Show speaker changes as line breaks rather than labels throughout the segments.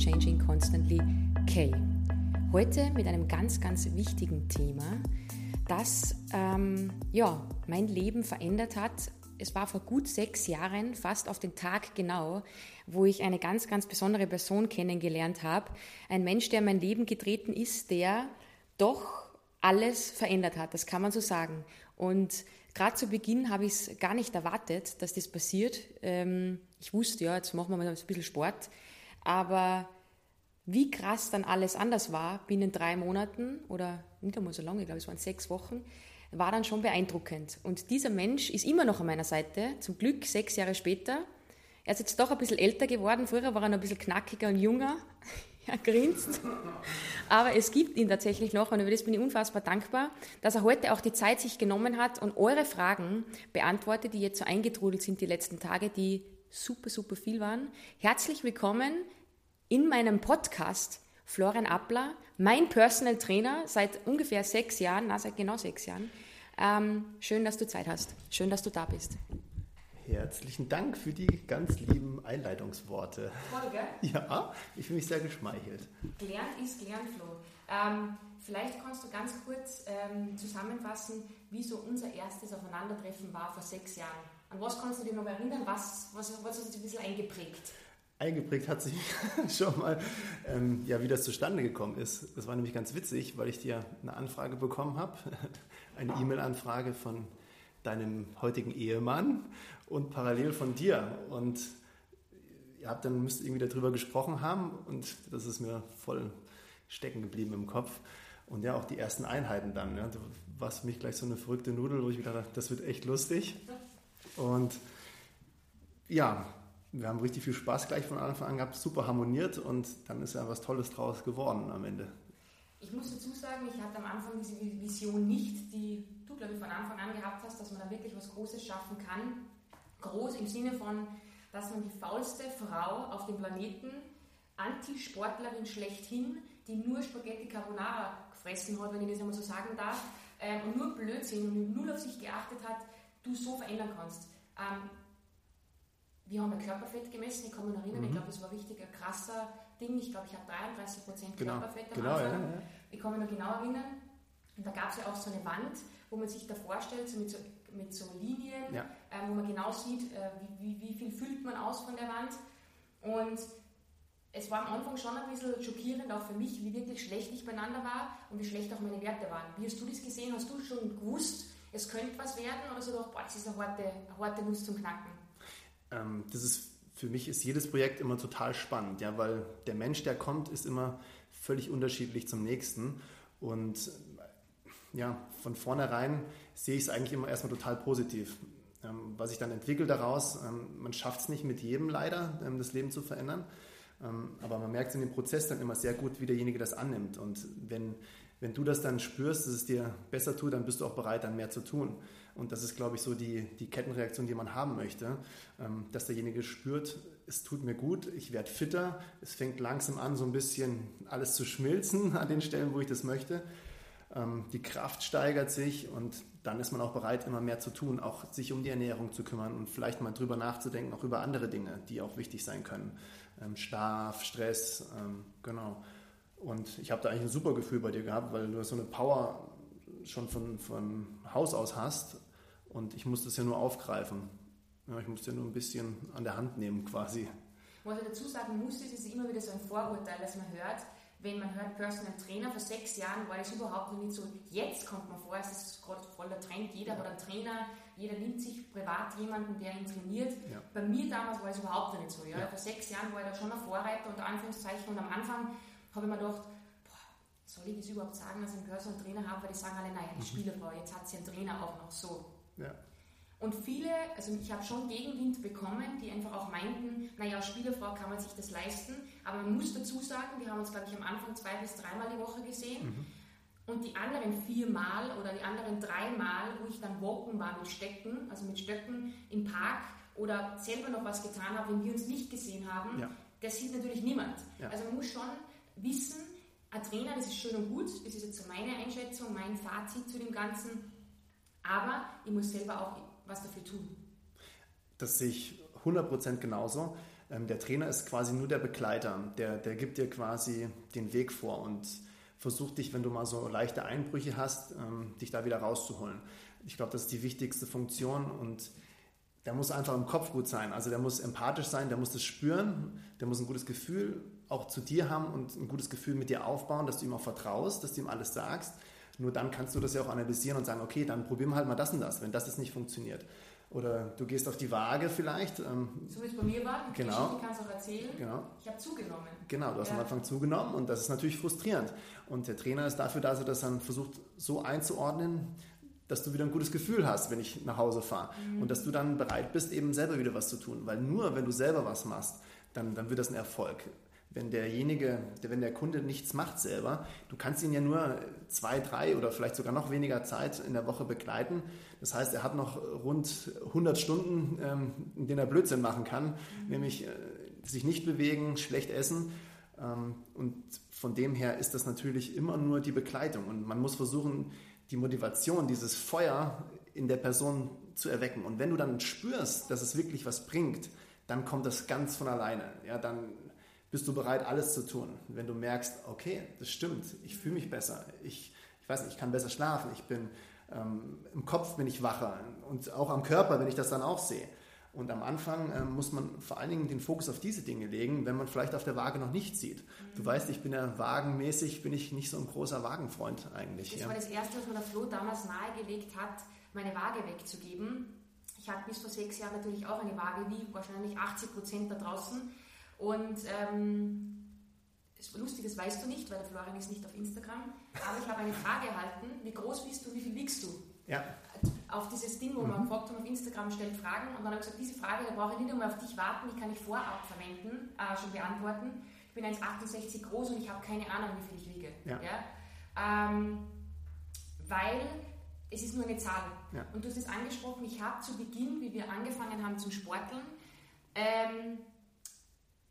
Changing, Constantly K. Heute mit einem ganz, ganz wichtigen Thema, das ähm, ja, mein Leben verändert hat. Es war vor gut sechs Jahren, fast auf den Tag genau, wo ich eine ganz, ganz besondere Person kennengelernt habe. Ein Mensch, der in mein Leben getreten ist, der doch alles verändert hat, das kann man so sagen. Und gerade zu Beginn habe ich es gar nicht erwartet, dass das passiert. Ähm, ich wusste ja, jetzt machen wir mal ein bisschen Sport. Aber wie krass dann alles anders war binnen drei Monaten oder nicht einmal so lange, ich glaube, es waren sechs Wochen, war dann schon beeindruckend. Und dieser Mensch ist immer noch an meiner Seite, zum Glück sechs Jahre später. Er ist jetzt doch ein bisschen älter geworden. Früher war er noch ein bisschen knackiger und junger. Er grinst. Aber es gibt ihn tatsächlich noch und über das bin ich unfassbar dankbar, dass er heute auch die Zeit sich genommen hat und eure Fragen beantwortet, die jetzt so eingetrudelt sind die letzten Tage, die super, super viel waren. Herzlich willkommen in meinem Podcast Florian Appler, mein Personal Trainer seit ungefähr sechs Jahren, na, seit genau sechs Jahren. Ähm, schön, dass du Zeit hast. Schön, dass du da bist.
Herzlichen Dank für die ganz lieben Einleitungsworte.
Voll, gell?
Ja, ich fühle mich sehr geschmeichelt.
Gelernt ist gelernt, Flo. Ähm, vielleicht kannst du ganz kurz ähm, zusammenfassen, wie so unser erstes Aufeinandertreffen war vor sechs Jahren. An was kannst du dich noch erinnern? Was, was, was hat sich ein bisschen eingeprägt?
Eingeprägt hat sich schon mal, ähm, ja, wie das zustande gekommen ist. Das war nämlich ganz witzig, weil ich dir eine Anfrage bekommen habe, eine E-Mail-Anfrage von deinem heutigen Ehemann und parallel von dir. Und ihr habt dann müsst irgendwie darüber gesprochen haben und das ist mir voll stecken geblieben im Kopf. Und ja, auch die ersten Einheiten dann. Ja. Du warst für mich gleich so eine verrückte Nudel, wo ich gedacht habe, das wird echt lustig. Und ja, wir haben richtig viel Spaß gleich von Anfang an gehabt, super harmoniert und dann ist ja was Tolles draus geworden am Ende.
Ich muss dazu sagen, ich hatte am Anfang diese Vision nicht, die du, glaube ich, von Anfang an gehabt hast, dass man da wirklich was Großes schaffen kann. Groß im Sinne von, dass man die faulste Frau auf dem Planeten, Antisportlerin schlechthin, die nur Spaghetti Carbonara gefressen hat, wenn ich das einmal so sagen darf, ähm, und nur Blödsinn und null auf sich geachtet hat, du so verändern kannst. Ähm, wir haben ein Körperfett gemessen, ich kann mich noch erinnern, mhm. ich glaube, das war richtig ein krasser Ding. Ich glaube, ich habe 33 Prozent
genau.
Körperfett am
genau,
Anfang.
Ja, ja.
Ich kann mich noch genau erinnern. Und da gab es ja auch so eine Wand, wo man sich da vorstellt, so mit, so, mit so Linien,
ja.
äh, wo man genau sieht, äh, wie, wie, wie viel füllt man aus von der Wand. Und es war am Anfang schon ein bisschen schockierend, auch für mich, wie wirklich schlecht ich beieinander war und wie schlecht auch meine Werte waren. Wie hast du das gesehen? Hast du schon gewusst, es könnte was werden oder so gedacht, boah, das ist eine harte, eine harte Nuss zum Knacken?
Ähm, das ist für mich ist jedes Projekt immer total spannend, ja, weil der Mensch, der kommt, ist immer völlig unterschiedlich zum nächsten. Und ja, von vornherein sehe ich es eigentlich immer erstmal total positiv. Ähm, was sich dann entwickelt daraus, ähm, man schafft es nicht mit jedem leider, ähm, das Leben zu verändern. Aber man merkt in dem Prozess dann immer sehr gut, wie derjenige das annimmt. Und wenn, wenn du das dann spürst, dass es dir besser tut, dann bist du auch bereit, dann mehr zu tun. Und das ist, glaube ich, so die, die Kettenreaktion, die man haben möchte, ähm, dass derjenige spürt, es tut mir gut, ich werde fitter, es fängt langsam an, so ein bisschen alles zu schmilzen an den Stellen, wo ich das möchte. Ähm, die Kraft steigert sich und dann ist man auch bereit, immer mehr zu tun, auch sich um die Ernährung zu kümmern und vielleicht mal drüber nachzudenken, auch über andere Dinge, die auch wichtig sein können. Schlaf, Stress, genau. Und ich habe da eigentlich ein super Gefühl bei dir gehabt, weil du so eine Power schon von, von Haus aus hast und ich musste es ja nur aufgreifen. Ja, ich musste ja nur ein bisschen an der Hand nehmen quasi.
Was ich dazu sagen muss, ist, es ist immer wieder so ein Vorurteil, das man hört, wenn man hört Personal Trainer, vor sechs Jahren war das überhaupt noch nicht so. Jetzt kommt man vor, es ist gerade voll der Trend, jeder hat einen Trainer, jeder nimmt sich privat jemanden, der ihn trainiert.
Ja.
Bei mir damals war es überhaupt noch nicht so. Ja?
Ja.
Vor sechs Jahren war ich da schon ein Vorreiter, unter Anführungszeichen, und am Anfang habe ich mir gedacht, boah, soll ich das überhaupt sagen, dass ich einen Personal Trainer habe, weil die sagen alle, naja, die Spielerfrau, jetzt hat sie einen Trainer auch noch so.
Ja.
Und viele, also ich habe schon Gegenwind bekommen, die einfach auch meinten, naja, als Spielerfrau kann man sich das leisten, aber man muss dazu sagen, wir haben uns, glaube ich, am Anfang zwei bis dreimal die Woche gesehen
Mhm.
und die anderen viermal oder die anderen dreimal, wo ich dann walken war mit Stöcken, also mit Stöcken im Park oder selber noch was getan habe, wenn wir uns nicht gesehen haben,
Ja.
das sieht natürlich niemand.
Ja.
Also man muss schon wissen, ein Trainer, das ist schön und gut, das ist jetzt so meine Einschätzung, mein Fazit zu dem Ganzen, aber ich muss selber auch was dafür tun.
Das sehe ich 100% genauso. Ähm, der Trainer ist quasi nur der Begleiter, der, der gibt dir quasi den Weg vor und versucht dich, wenn du mal so leichte Einbrüche hast, ähm, dich da wieder rauszuholen. Ich glaube, das ist die wichtigste Funktion und der muss einfach im Kopf gut sein. Also der muss empathisch sein, der muss das spüren, der muss ein gutes Gefühl auch zu dir haben und ein gutes Gefühl mit dir aufbauen, dass du ihm auch vertraust, dass du ihm alles sagst. Nur dann kannst du das ja auch analysieren und sagen, okay, dann probieren wir halt mal das und das, wenn das jetzt nicht funktioniert. Oder du gehst auf die Waage vielleicht.
Ähm, so wie es bei mir war,
die genau,
Geschichte kannst du auch erzählen.
Genau.
Ich habe zugenommen.
Genau, du hast ja. am Anfang zugenommen und das ist natürlich frustrierend. Und der Trainer ist dafür da, dass er das dann versucht so einzuordnen, dass du wieder ein gutes Gefühl hast, wenn ich nach Hause fahre. Mhm. Und dass du dann bereit bist, eben selber wieder was zu tun. Weil nur wenn du selber was machst, dann, dann wird das ein Erfolg. Wenn derjenige, wenn der Kunde nichts macht selber, du kannst ihn ja nur zwei, drei oder vielleicht sogar noch weniger Zeit in der Woche begleiten. Das heißt, er hat noch rund 100 Stunden, ähm, in denen er Blödsinn machen kann, nämlich äh, sich nicht bewegen, schlecht essen. Ähm, und von dem her ist das natürlich immer nur die Begleitung. Und man muss versuchen, die Motivation, dieses Feuer in der Person zu erwecken. Und wenn du dann spürst, dass es wirklich was bringt, dann kommt das ganz von alleine. Ja, dann bist du bereit, alles zu tun. Wenn du merkst, okay, das stimmt, ich fühle mich besser, ich, ich weiß nicht, ich kann besser schlafen, ich bin ähm, im Kopf bin ich wacher und auch am Körper, wenn ich das dann auch sehe. Und am Anfang äh, muss man vor allen Dingen den Fokus auf diese Dinge legen, wenn man vielleicht auf der Waage noch nichts sieht. Du weißt, ich bin ja wagenmäßig, bin ich nicht so ein großer Wagenfreund eigentlich.
Das
ja.
war das Erste, was mir der Flo damals nahegelegt hat, meine Waage wegzugeben. Ich hatte bis vor sechs Jahren natürlich auch eine Waage, wie wahrscheinlich 80 Prozent da draußen. Und ähm, lustig, das weißt du nicht, weil der Florian ist nicht auf Instagram. Aber ich habe eine Frage erhalten: Wie groß bist du, wie viel wiegst du?
Ja.
Auf dieses Ding, wo man mhm. gefragt auf Instagram stellt Fragen. Und dann habe ich gesagt: Diese Frage, da brauche ich nicht einmal auf dich warten, die kann ich vorab verwenden, äh, schon beantworten. Ich bin 1,68 groß und ich habe keine Ahnung, wie viel ich wiege.
Ja.
ja? Ähm, weil es ist nur eine Zahl. Ja. Und du hast es angesprochen, ich habe zu Beginn, wie wir angefangen haben zum Sporteln, ähm,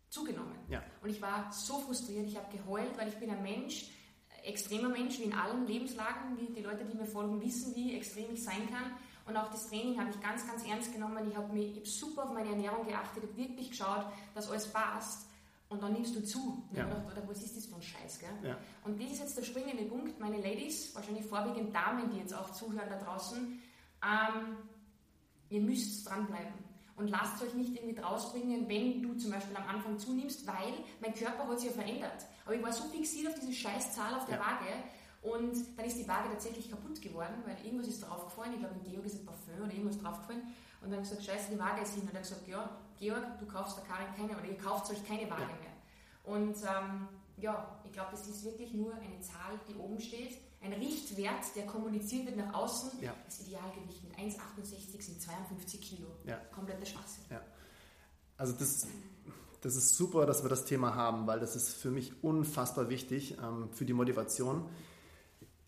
zugenommen.
Ja.
Und ich war so frustriert, ich habe geheult, weil ich bin ein Mensch, extremer Mensch, wie in allen Lebenslagen, wie die Leute, die mir folgen, wissen, wie extrem ich sein kann. Und auch das Training habe ich ganz, ganz ernst genommen. Ich habe hab super auf meine Ernährung geachtet, habe wirklich geschaut, dass alles passt. Und dann nimmst du zu. Und
ja.
ich gedacht, was ist das für ein Scheiß? Gell?
Ja.
Und das ist jetzt der springende Punkt. Meine Ladies, wahrscheinlich vorwiegend Damen, die jetzt auch zuhören da draußen, ähm, ihr müsst dranbleiben und lasst euch nicht irgendwie rausbringen, wenn du zum Beispiel am Anfang zunimmst, weil mein Körper hat sich ja verändert. Aber ich war so fixiert auf diese scheiß Zahl auf der ja. Waage und dann ist die Waage tatsächlich kaputt geworden, weil irgendwas ist draufgefallen. Ich glaube, in Georg ist ein Parfüm oder irgendwas draufgefallen. Und dann habe ich gesagt, scheiße, die Waage ist hin. Und er hat gesagt, ja, Georg, du kaufst der Karin keine, oder ihr kauft euch keine Waage mehr. Und ähm, ja, ich glaube, es ist wirklich nur eine Zahl, die oben steht ein Richtwert, der kommuniziert wird nach außen.
Ja.
Das Idealgewicht mit 1,68 sind 52 Kilo.
Ja.
Kompletter Schwachsinn.
Ja. Also das, das ist super, dass wir das Thema haben, weil das ist für mich unfassbar wichtig ähm, für die Motivation.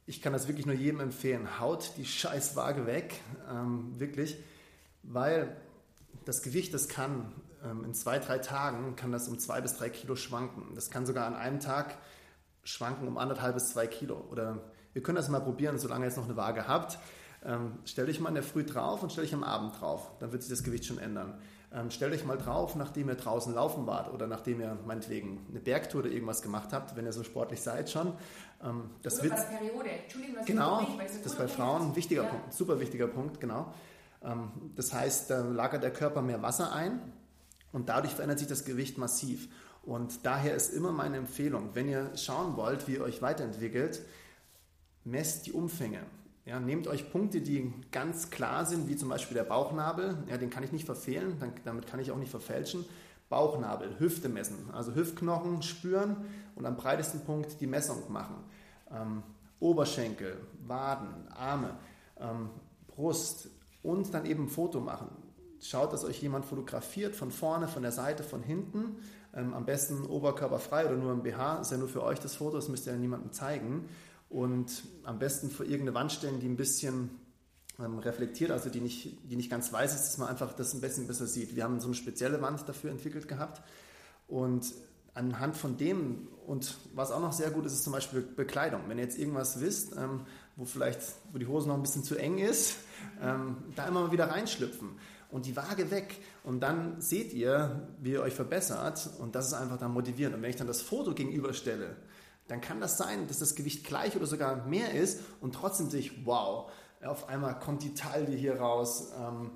Ich kann das wirklich nur jedem empfehlen. Haut die Scheißwaage weg, ähm, wirklich, weil das Gewicht, das kann ähm, in zwei, drei Tagen, kann das um zwei bis drei Kilo schwanken. Das kann sogar an einem Tag schwanken um anderthalb bis zwei Kilo oder Ihr könnt das mal probieren, solange ihr jetzt noch eine Waage habt. Ähm, stellt euch mal in der Früh drauf und stellt euch am Abend drauf. Dann wird sich das Gewicht schon ändern. Ähm, stellt euch mal drauf, nachdem ihr draußen laufen wart oder nachdem ihr meinetwegen eine Bergtour oder irgendwas gemacht habt, wenn ihr so sportlich seid schon. Ähm, das
oder
wird,
bei Periode. Entschuldigung, was
genau, das ist bei Frauen ein wichtiger ja. Punkt, super wichtiger Punkt, genau. Ähm, das heißt, da lagert der Körper mehr Wasser ein und dadurch verändert sich das Gewicht massiv. Und daher ist immer meine Empfehlung, wenn ihr schauen wollt, wie ihr euch weiterentwickelt, messt die Umfänge. Ja, nehmt euch Punkte, die ganz klar sind, wie zum Beispiel der Bauchnabel. Ja, den kann ich nicht verfehlen, dann, damit kann ich auch nicht verfälschen. Bauchnabel, Hüfte messen, also Hüftknochen spüren und am breitesten Punkt die Messung machen. Ähm, Oberschenkel, Waden, Arme, ähm, Brust und dann eben ein Foto machen. Schaut, dass euch jemand fotografiert, von vorne, von der Seite, von hinten. Ähm, am besten oberkörperfrei oder nur im BH, ist ja nur für euch das Foto, das müsst ihr ja niemandem zeigen und am besten vor irgendeine Wand stellen, die ein bisschen ähm, reflektiert, also die nicht, die nicht ganz weiß ist, dass man einfach das ein bisschen besser sieht. Wir haben so eine spezielle Wand dafür entwickelt gehabt und anhand von dem und was auch noch sehr gut ist, ist zum Beispiel Bekleidung. Wenn ihr jetzt irgendwas wisst, ähm, wo vielleicht, wo die Hose noch ein bisschen zu eng ist, ähm, da immer mal wieder reinschlüpfen. und die Waage weg. Und dann seht ihr, wie ihr euch verbessert und das ist einfach dann motivierend. Und wenn ich dann das Foto gegenüberstelle, dann kann das sein, dass das Gewicht gleich oder sogar mehr ist und trotzdem sehe ich, wow, auf einmal kommt die Taille hier raus, ähm,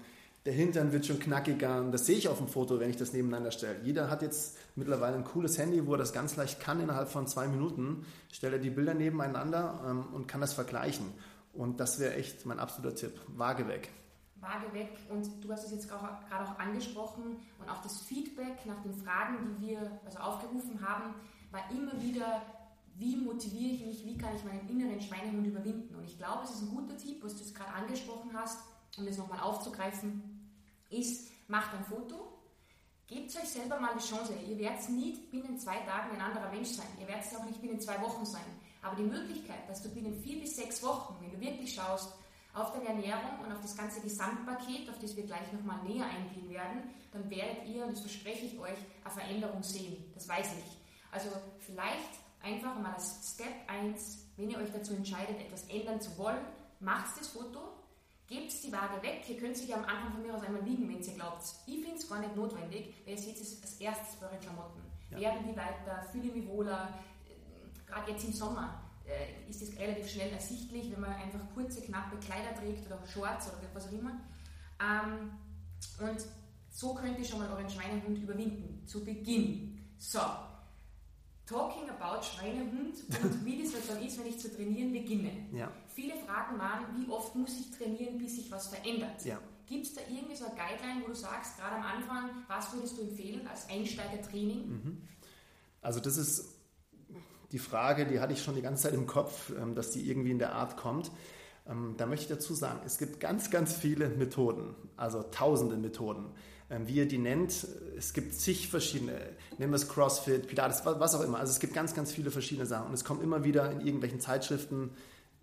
der Hintern wird schon knackiger und das sehe ich auf dem Foto, wenn ich das nebeneinander stelle. Jeder hat jetzt mittlerweile ein cooles Handy, wo er das ganz leicht kann, innerhalb von zwei Minuten stellt er die Bilder nebeneinander ähm, und kann das vergleichen. Und das wäre echt mein absoluter Tipp. Waage weg.
Waage weg und du hast es jetzt gerade auch angesprochen und auch das Feedback nach den Fragen, die wir also aufgerufen haben, war immer wieder wie motiviere ich mich, wie kann ich meinen inneren Schweinehund überwinden. Und ich glaube, es ist ein guter Tipp, was du jetzt gerade angesprochen hast, um das nochmal aufzugreifen, ist, macht ein Foto, gebt euch selber mal die Chance. Ihr werdet nie binnen zwei Tagen ein anderer Mensch sein. Ihr werdet es auch nicht binnen zwei Wochen sein. Aber die Möglichkeit, dass du binnen vier bis sechs Wochen, wenn du wirklich schaust, auf deine Ernährung und auf das ganze Gesamtpaket, auf das wir gleich nochmal näher eingehen werden, dann werdet ihr, und das verspreche ich euch, eine Veränderung sehen. Das weiß ich. Also vielleicht einfach mal als Step 1, wenn ihr euch dazu entscheidet, etwas ändern zu wollen, macht das Foto, gebt die Waage weg. Ihr könnt sich ja am Anfang von mir aus einmal wiegen, wenn ihr glaubt. Ich finde es gar nicht notwendig, weil ihr seht es als erstes bei euren Klamotten. Ja. Werden die weiter, fühle ich mich wohler, gerade jetzt im Sommer äh, ist es relativ schnell ersichtlich, wenn man einfach kurze, knappe Kleider trägt oder Shorts oder was auch immer. Ähm, und so könnt ihr schon mal euren Schweinehund überwinden, zu Beginn. So, Talking about Schweinehund und wie das halt dann ist, wenn ich zu trainieren beginne. Ja. Viele Fragen waren, wie oft muss ich trainieren, bis sich was verändert? Ja. Gibt es da irgendwie so eine Guideline, wo du sagst, gerade am Anfang, was würdest du empfehlen als Einsteigertraining? Mhm.
Also das ist die Frage, die hatte ich schon die ganze Zeit im Kopf, ähm, dass die irgendwie in der Art kommt. Ähm, da möchte ich dazu sagen, es gibt ganz, ganz viele Methoden, also tausende Methoden. Ähm, wie ihr die nennt. Es gibt zig verschiedene, nennen wir es CrossFit, Pilates, was auch immer. Also es gibt ganz, ganz viele verschiedene Sachen und es kommen immer wieder in irgendwelchen Zeitschriften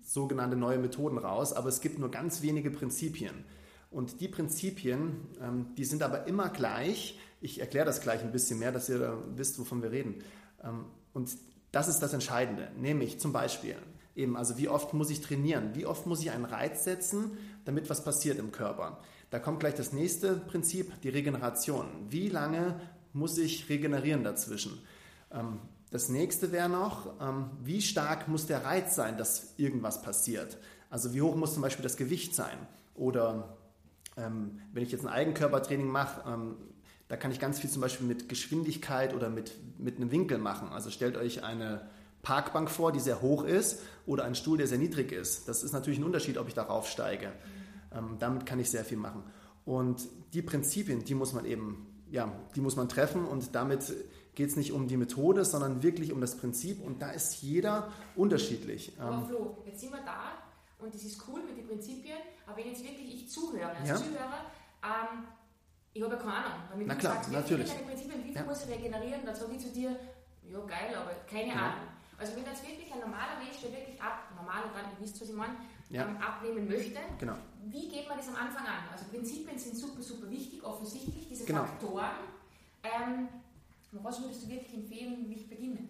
sogenannte neue Methoden raus, aber es gibt nur ganz wenige Prinzipien. Und die Prinzipien, ähm, die sind aber immer gleich. Ich erkläre das gleich ein bisschen mehr, dass ihr da wisst, wovon wir reden. Ähm, und das ist das Entscheidende, nämlich zum Beispiel eben, also wie oft muss ich trainieren, wie oft muss ich einen Reiz setzen, damit was passiert im Körper. Da kommt gleich das nächste Prinzip, die Regeneration. Wie lange muss ich regenerieren dazwischen? Ähm, das nächste wäre noch, ähm, wie stark muss der Reiz sein, dass irgendwas passiert? Also wie hoch muss zum Beispiel das Gewicht sein? Oder ähm, wenn ich jetzt ein Eigenkörpertraining mache, da kann ich ganz viel zum Beispiel mit Geschwindigkeit oder mit, mit einem Winkel machen. Also stellt euch eine Parkbank vor, die sehr hoch ist oder einen Stuhl, der sehr niedrig ist. Das ist natürlich ein Unterschied, ob ich darauf steige. Ähm, damit kann ich sehr viel machen. Und die Prinzipien, die muss man eben, ja, die muss man treffen und damit geht es nicht um die Methode, sondern wirklich um das Prinzip und da ist jeder unterschiedlich.
Aber ähm, Flo, jetzt sind wir da und das ist cool mit den Prinzipien, aber wenn jetzt wirklich ich zuhöre, als ja? Zuhörer, ähm, ich habe ja keine Ahnung. Wenn
Na klar,
sagst,
natürlich.
Prinzipien, wie viel ja. muss ich regenerieren, dann sage ich zu dir, ja geil, aber keine ja. Ahnung. Also wenn jetzt wirklich ein normaler Mensch, der wirklich ab, normal, ihr wisst, was ich meine, ja. ähm, abnehmen möchte, genau. wie geht man das am Anfang an? Also Prinzipien sind super, super wichtig, offensichtlich, diese genau. Faktoren. Ähm, was würdest du wirklich empfehlen, wie ich beginne?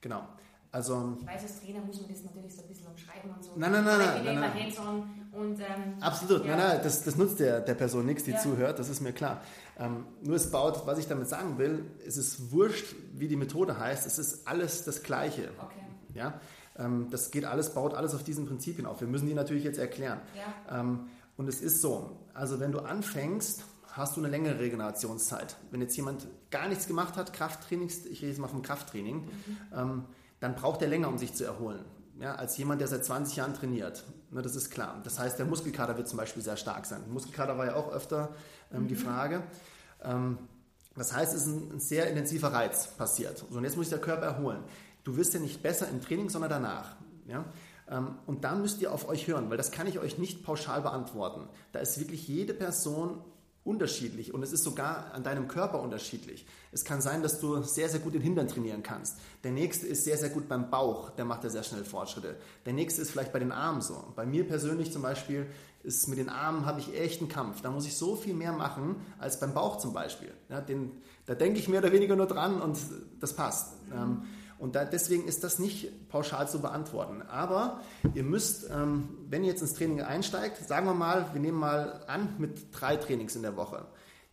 Genau. Also,
ich weiß, als Trainer muss man das natürlich so ein bisschen umschreiben und so.
Nein, nein, nein. nein, nein,
nein. Und, ähm,
Absolut, ja. nein, nein, das, das nutzt der, der Person nichts, die ja. zuhört, das ist mir klar. Ähm, nur es baut, was ich damit sagen will, es ist wurscht, wie die Methode heißt, es ist alles das Gleiche. Okay. Ja? Ähm, das geht alles, baut alles auf diesen Prinzipien auf. Wir müssen die natürlich jetzt erklären. Ja. Ähm, und es ist so, also wenn du anfängst, hast du eine längere Regenerationszeit. Wenn jetzt jemand gar nichts gemacht hat, Krafttrainings, ich rede jetzt mal vom Krafttraining, mhm. ähm, dann braucht er länger, um sich zu erholen. Ja, als jemand, der seit 20 Jahren trainiert. Ne, das ist klar. Das heißt, der Muskelkater wird zum Beispiel sehr stark sein. Muskelkater war ja auch öfter ähm, mhm. die Frage. Ähm, das heißt, es ist ein, ein, sehr intensiver Reiz passiert. So, und jetzt muss sich der Körper erholen du wirst ja nicht besser im Training, sondern danach. Ja? Ähm, und da müsst ihr auf euch hören, weil das kann ich euch nicht pauschal beantworten. Da ist wirklich jede Person unterschiedlich und es ist sogar an deinem Körper unterschiedlich. Es kann sein, dass du sehr, sehr gut den Hintern trainieren kannst. Der nächste ist sehr, sehr gut beim Bauch, der macht ja sehr schnell Fortschritte. Der nächste ist vielleicht bei den Armen so. Bei mir persönlich zum Beispiel ist mit den Armen habe ich echt einen Kampf. Da muss ich so viel mehr machen als beim Bauch zum Beispiel. Ja, den, da denke ich mehr oder weniger nur dran und das passt. Mhm. Und da, deswegen ist das nicht pauschal zu beantworten. Aber ihr müsst, ähm, wenn ihr jetzt ins Training einsteigt, sagen wir mal, wir nehmen mal an mit drei Trainings in der Woche.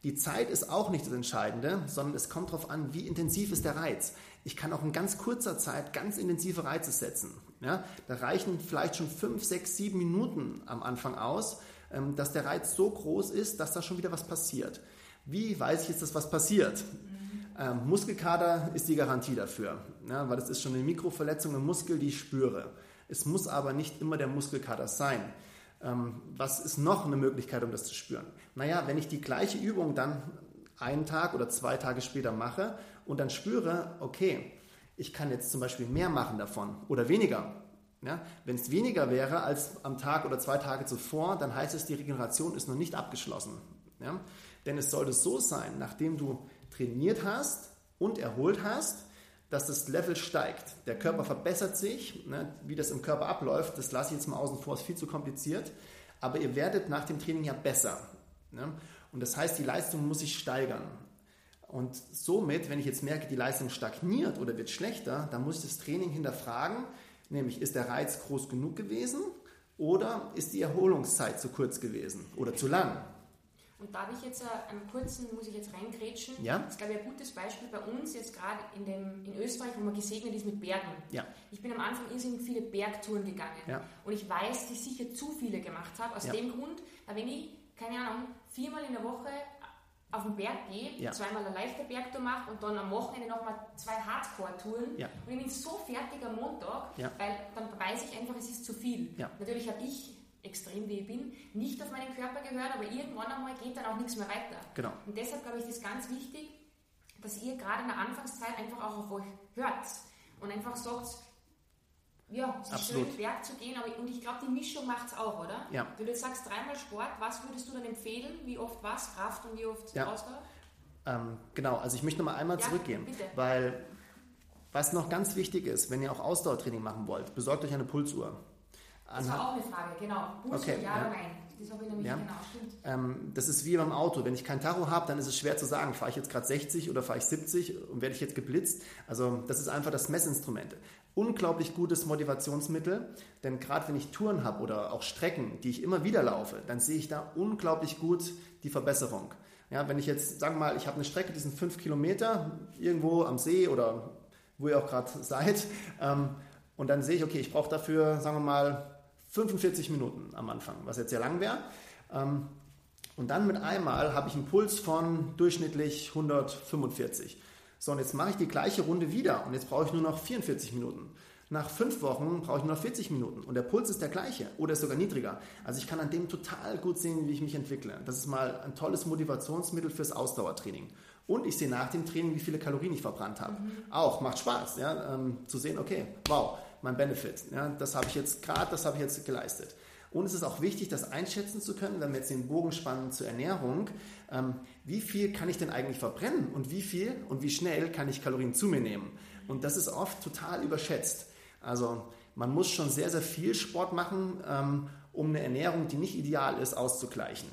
Die Zeit ist auch nicht das Entscheidende, sondern es kommt darauf an, wie intensiv ist der Reiz. Ich kann auch in ganz kurzer Zeit ganz intensive Reize setzen. Ja, da reichen vielleicht schon fünf, sechs, sieben Minuten am Anfang aus, ähm, dass der Reiz so groß ist, dass da schon wieder was passiert. Wie weiß ich jetzt, dass was passiert? Ähm, Muskelkater ist die Garantie dafür, ja, weil das ist schon eine Mikroverletzung im Muskel, die ich spüre. Es muss aber nicht immer der Muskelkater sein. Ähm, was ist noch eine Möglichkeit, um das zu spüren? Naja, wenn ich die gleiche Übung dann einen Tag oder zwei Tage später mache und dann spüre, okay, ich kann jetzt zum Beispiel mehr machen davon oder weniger. Ja, wenn es weniger wäre als am Tag oder zwei Tage zuvor, dann heißt es, die Regeneration ist noch nicht abgeschlossen. Ja? Denn es sollte so sein, nachdem du trainiert hast und erholt hast, dass das Level steigt. Der Körper verbessert sich. Ne? Wie das im Körper abläuft, das lasse ich jetzt mal außen vor, ist viel zu kompliziert. Aber ihr werdet nach dem Training ja besser. Ne? Und das heißt, die Leistung muss sich steigern. Und somit, wenn ich jetzt merke, die Leistung stagniert oder wird schlechter, dann muss ich das Training hinterfragen, nämlich ist der Reiz groß genug gewesen oder ist die Erholungszeit zu kurz gewesen oder zu lang?
Und da habe ich jetzt äh, einen kurzen, muss ich jetzt reingrätschen.
Ja.
Das ist, glaube ich, ein gutes Beispiel bei uns, jetzt gerade in, in Österreich, wo man gesegnet ist mit Bergen.
Ja.
Ich bin am Anfang irrsinnig viele Bergtouren gegangen.
Ja.
Und ich weiß, dass ich sicher zu viele gemacht habe. Aus
Ja.
dem Grund, weil wenn ich, keine Ahnung, viermal in der Woche auf den Berg gehe,
Ja.
zweimal eine leichte Bergtour mache und dann am Wochenende nochmal zwei Hardcore-Touren und ich bin so fertig am Montag, weil dann weiß ich einfach, es ist zu viel. Natürlich habe ich, extrem wie ich bin, nicht auf meinen Körper gehört, aber irgendwann einmal geht dann auch nichts mehr weiter.
Genau.
Und deshalb glaube ich, ist ganz wichtig, dass ihr gerade in der Anfangszeit einfach auch auf euch hört und einfach sagt, ja, es ist
Absolut.
schön, Berg zu gehen, aber und ich glaube, die Mischung macht es auch, oder?
Ja.
Wenn du jetzt sagst, dreimal Sport, was würdest du dann empfehlen? Wie oft was? Kraft und wie oft
Ja.
Ausdauer?
Ähm, genau, also ich möchte noch mal einmal
Ja,
zurückgehen,
bitte.
weil was noch ganz wichtig ist, wenn ihr auch Ausdauertraining machen wollt, besorgt euch eine Pulsuhr.
Das war auch eine Frage, genau. Puls
Okay,
ja oder nein? Das habe ich nämlich
Ja.
genau, stimmt.
Ähm, das ist wie beim Auto. Wenn ich kein Tacho habe, dann ist es schwer zu sagen, fahre ich jetzt gerade 60 oder fahre ich 70 und werde ich jetzt geblitzt. Also das ist einfach das Messinstrument. Unglaublich gutes Motivationsmittel, denn gerade wenn ich Touren habe oder auch Strecken, die ich immer wieder laufe, dann sehe ich da unglaublich gut die Verbesserung. Ja, wenn ich jetzt, sagen wir mal, ich habe eine Strecke, die sind fünf Kilometer, irgendwo am See oder wo ihr auch gerade seid, ähm, und dann sehe ich, okay, ich brauche dafür, sagen wir mal, 45 Minuten am Anfang, was jetzt sehr lang wäre. Ähm, und dann mit einmal habe ich einen Puls von durchschnittlich 145. So, und jetzt mache ich die gleiche Runde wieder und jetzt brauche ich nur noch 44 Minuten. Nach fünf Wochen brauche ich nur noch 40 Minuten und der Puls ist der gleiche oder ist sogar niedriger. Also ich kann an dem total gut sehen, wie ich mich entwickle. Das ist mal ein tolles Motivationsmittel fürs Ausdauertraining. Und ich sehe nach dem Training, wie viele Kalorien ich verbrannt habe. Auch macht Spaß, ja, ähm, zu sehen, okay, wow, mein Benefit, ja, das habe ich jetzt gerade, das habe ich jetzt geleistet. Und es ist auch wichtig, das einschätzen zu können, wenn wir jetzt den Bogen spannen zur Ernährung, ähm, wie viel kann ich denn eigentlich verbrennen und wie viel und wie schnell kann ich Kalorien zu mir nehmen. Und das ist oft total überschätzt. Also man muss schon sehr, sehr viel Sport machen, ähm, um eine Ernährung, die nicht ideal ist, auszugleichen.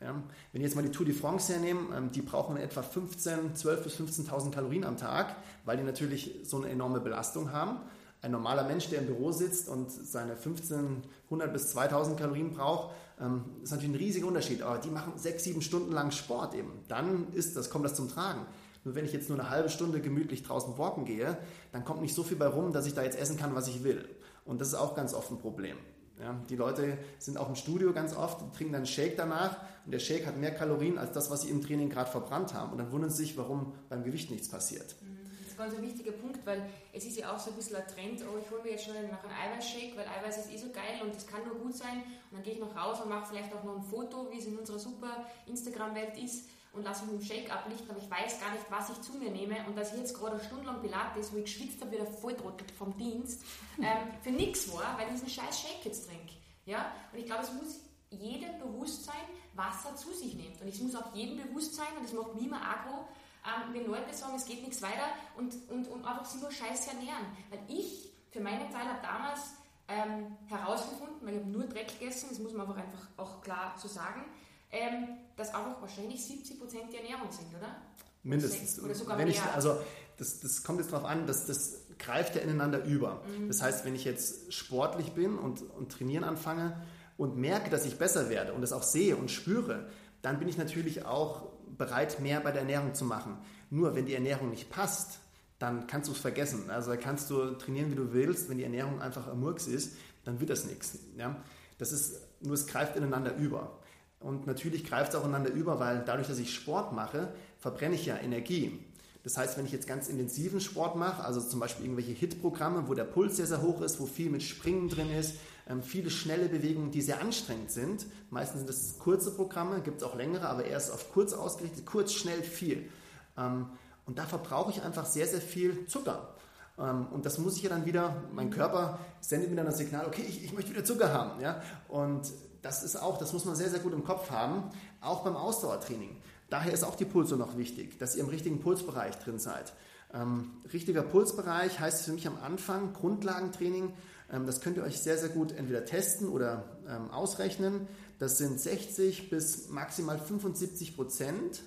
Ja, wenn ich jetzt mal die Tour de France hernehmen, ähm, die brauchen etwa 15, 12 bis 15.000 Kalorien am Tag, weil die natürlich so eine enorme Belastung haben. Ein normaler Mensch, der im Büro sitzt und seine 1500 bis 2000 Kalorien braucht, ähm, ist natürlich ein riesiger Unterschied. Aber die machen sechs, sieben Stunden lang Sport eben. Dann ist das, kommt das zum Tragen. Nur wenn ich jetzt nur eine halbe Stunde gemütlich draußen walken gehe, dann kommt nicht so viel bei rum, dass ich da jetzt essen kann, was ich will. Und das ist auch ganz oft ein Problem. Ja, die Leute sind auch im Studio ganz oft, trinken dann einen Shake danach und der Shake hat mehr Kalorien als das, was sie im Training gerade verbrannt haben. Und dann wundern sie sich, warum beim Gewicht nichts passiert.
Das ganz ein wichtiger Punkt, weil es ist ja auch so ein bisschen ein Trend, oh, ich hole mir jetzt schon nach einem Eiweißshake, weil Eiweiß ist eh so geil und das kann nur gut sein. Und dann gehe ich noch raus und mache vielleicht auch noch ein Foto, wie es in unserer super Instagram-Welt ist und lasse mich mit dem Shake ablichten, aber ich weiß gar nicht, was ich zu mir nehme. Und dass ich jetzt gerade eine Stunde lang Pilates, wo ich geschwitzt habe, wieder volltrottet vom Dienst, ähm, für nichts war, weil ich diesen scheiß Shake jetzt trinke. Ja? Und ich glaube, es muss jedem bewusst sein, was er zu sich nimmt. Und es muss auch jedem bewusst sein, und das macht mich immer aggro, ähm, wenn Leute sagen, es geht nichts weiter und, und, und einfach sich nur scheiße ernähren. Weil ich, für meinen Teil, habe damals ähm, herausgefunden, weil ich habe nur Dreck gegessen, das muss man einfach, einfach auch klar so sagen, ähm, dass einfach wahrscheinlich 70% die Ernährung sind, oder?
Mindestens.
Oder sogar
Wenn ich,
mehr.
also das, das kommt jetzt darauf an, dass das greift ja ineinander über. Mhm. Das heißt, wenn ich jetzt sportlich bin und, und trainieren anfange und merke, dass ich besser werde und das auch sehe und spüre, dann bin ich natürlich auch bereit, mehr bei der Ernährung zu machen. Nur wenn die Ernährung nicht passt, dann kannst du es vergessen. Also kannst du trainieren, wie du willst. Wenn die Ernährung einfach Murks ist, dann wird das nichts. Ja? Das ist, nur es greift ineinander über. Und natürlich greift es auch ineinander über, weil dadurch, dass ich Sport mache, verbrenne ich ja Energie. Das heißt, wenn ich jetzt ganz intensiven Sport mache, also zum Beispiel irgendwelche HIT-Programme, wo der Puls sehr, sehr hoch ist, wo viel mit Springen drin ist, viele schnelle Bewegungen, die sehr anstrengend sind. Meistens sind das kurze Programme, gibt es auch längere, aber erst auf kurz ausgerichtet, kurz, schnell, viel. Ähm, und da verbrauche ich einfach sehr, sehr viel Zucker. Ähm, und das muss ich ja dann wieder, mein Körper sendet mir dann das Signal, okay, ich, ich möchte wieder Zucker haben. Ja? Und das ist auch, das muss man sehr, sehr gut im Kopf haben, auch beim Ausdauertraining. Daher ist auch die Pulso noch wichtig, dass ihr im richtigen Pulsbereich drin seid. Ähm, richtiger Pulsbereich heißt für mich am Anfang Grundlagentraining. Ähm, das könnt ihr euch sehr, sehr gut entweder testen oder ähm, ausrechnen. Das sind 60 bis maximal 75 Prozent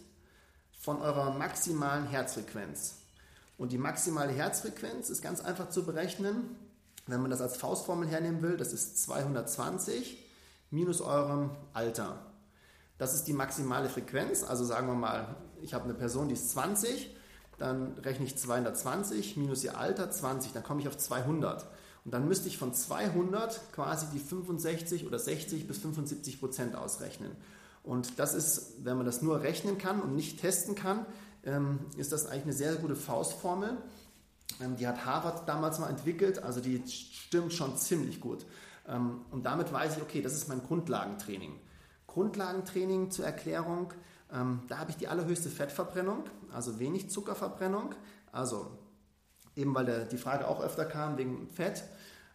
von eurer maximalen Herzfrequenz. Und die maximale Herzfrequenz ist ganz einfach zu berechnen. Wenn man das als Faustformel hernehmen will, das ist 220 minus eurem Alter. Das ist die maximale Frequenz. Also sagen wir mal, ich habe eine Person, die ist 20, dann rechne ich 220 minus ihr Alter 20, dann komme ich auf 200. Und dann müsste ich von 200 quasi die 65 oder 60 bis 75 Prozent ausrechnen. Und das ist, wenn man das nur rechnen kann und nicht testen kann, ähm, ist das eigentlich eine sehr gute Faustformel. Ähm, die hat Harvard damals mal entwickelt, also die stimmt schon ziemlich gut. Ähm, und damit weiß ich, okay, das ist mein Grundlagentraining. Grundlagentraining zur Erklärung. Da habe ich die allerhöchste Fettverbrennung, also wenig Zuckerverbrennung. Also eben weil der, die Frage auch öfter kam wegen Fett.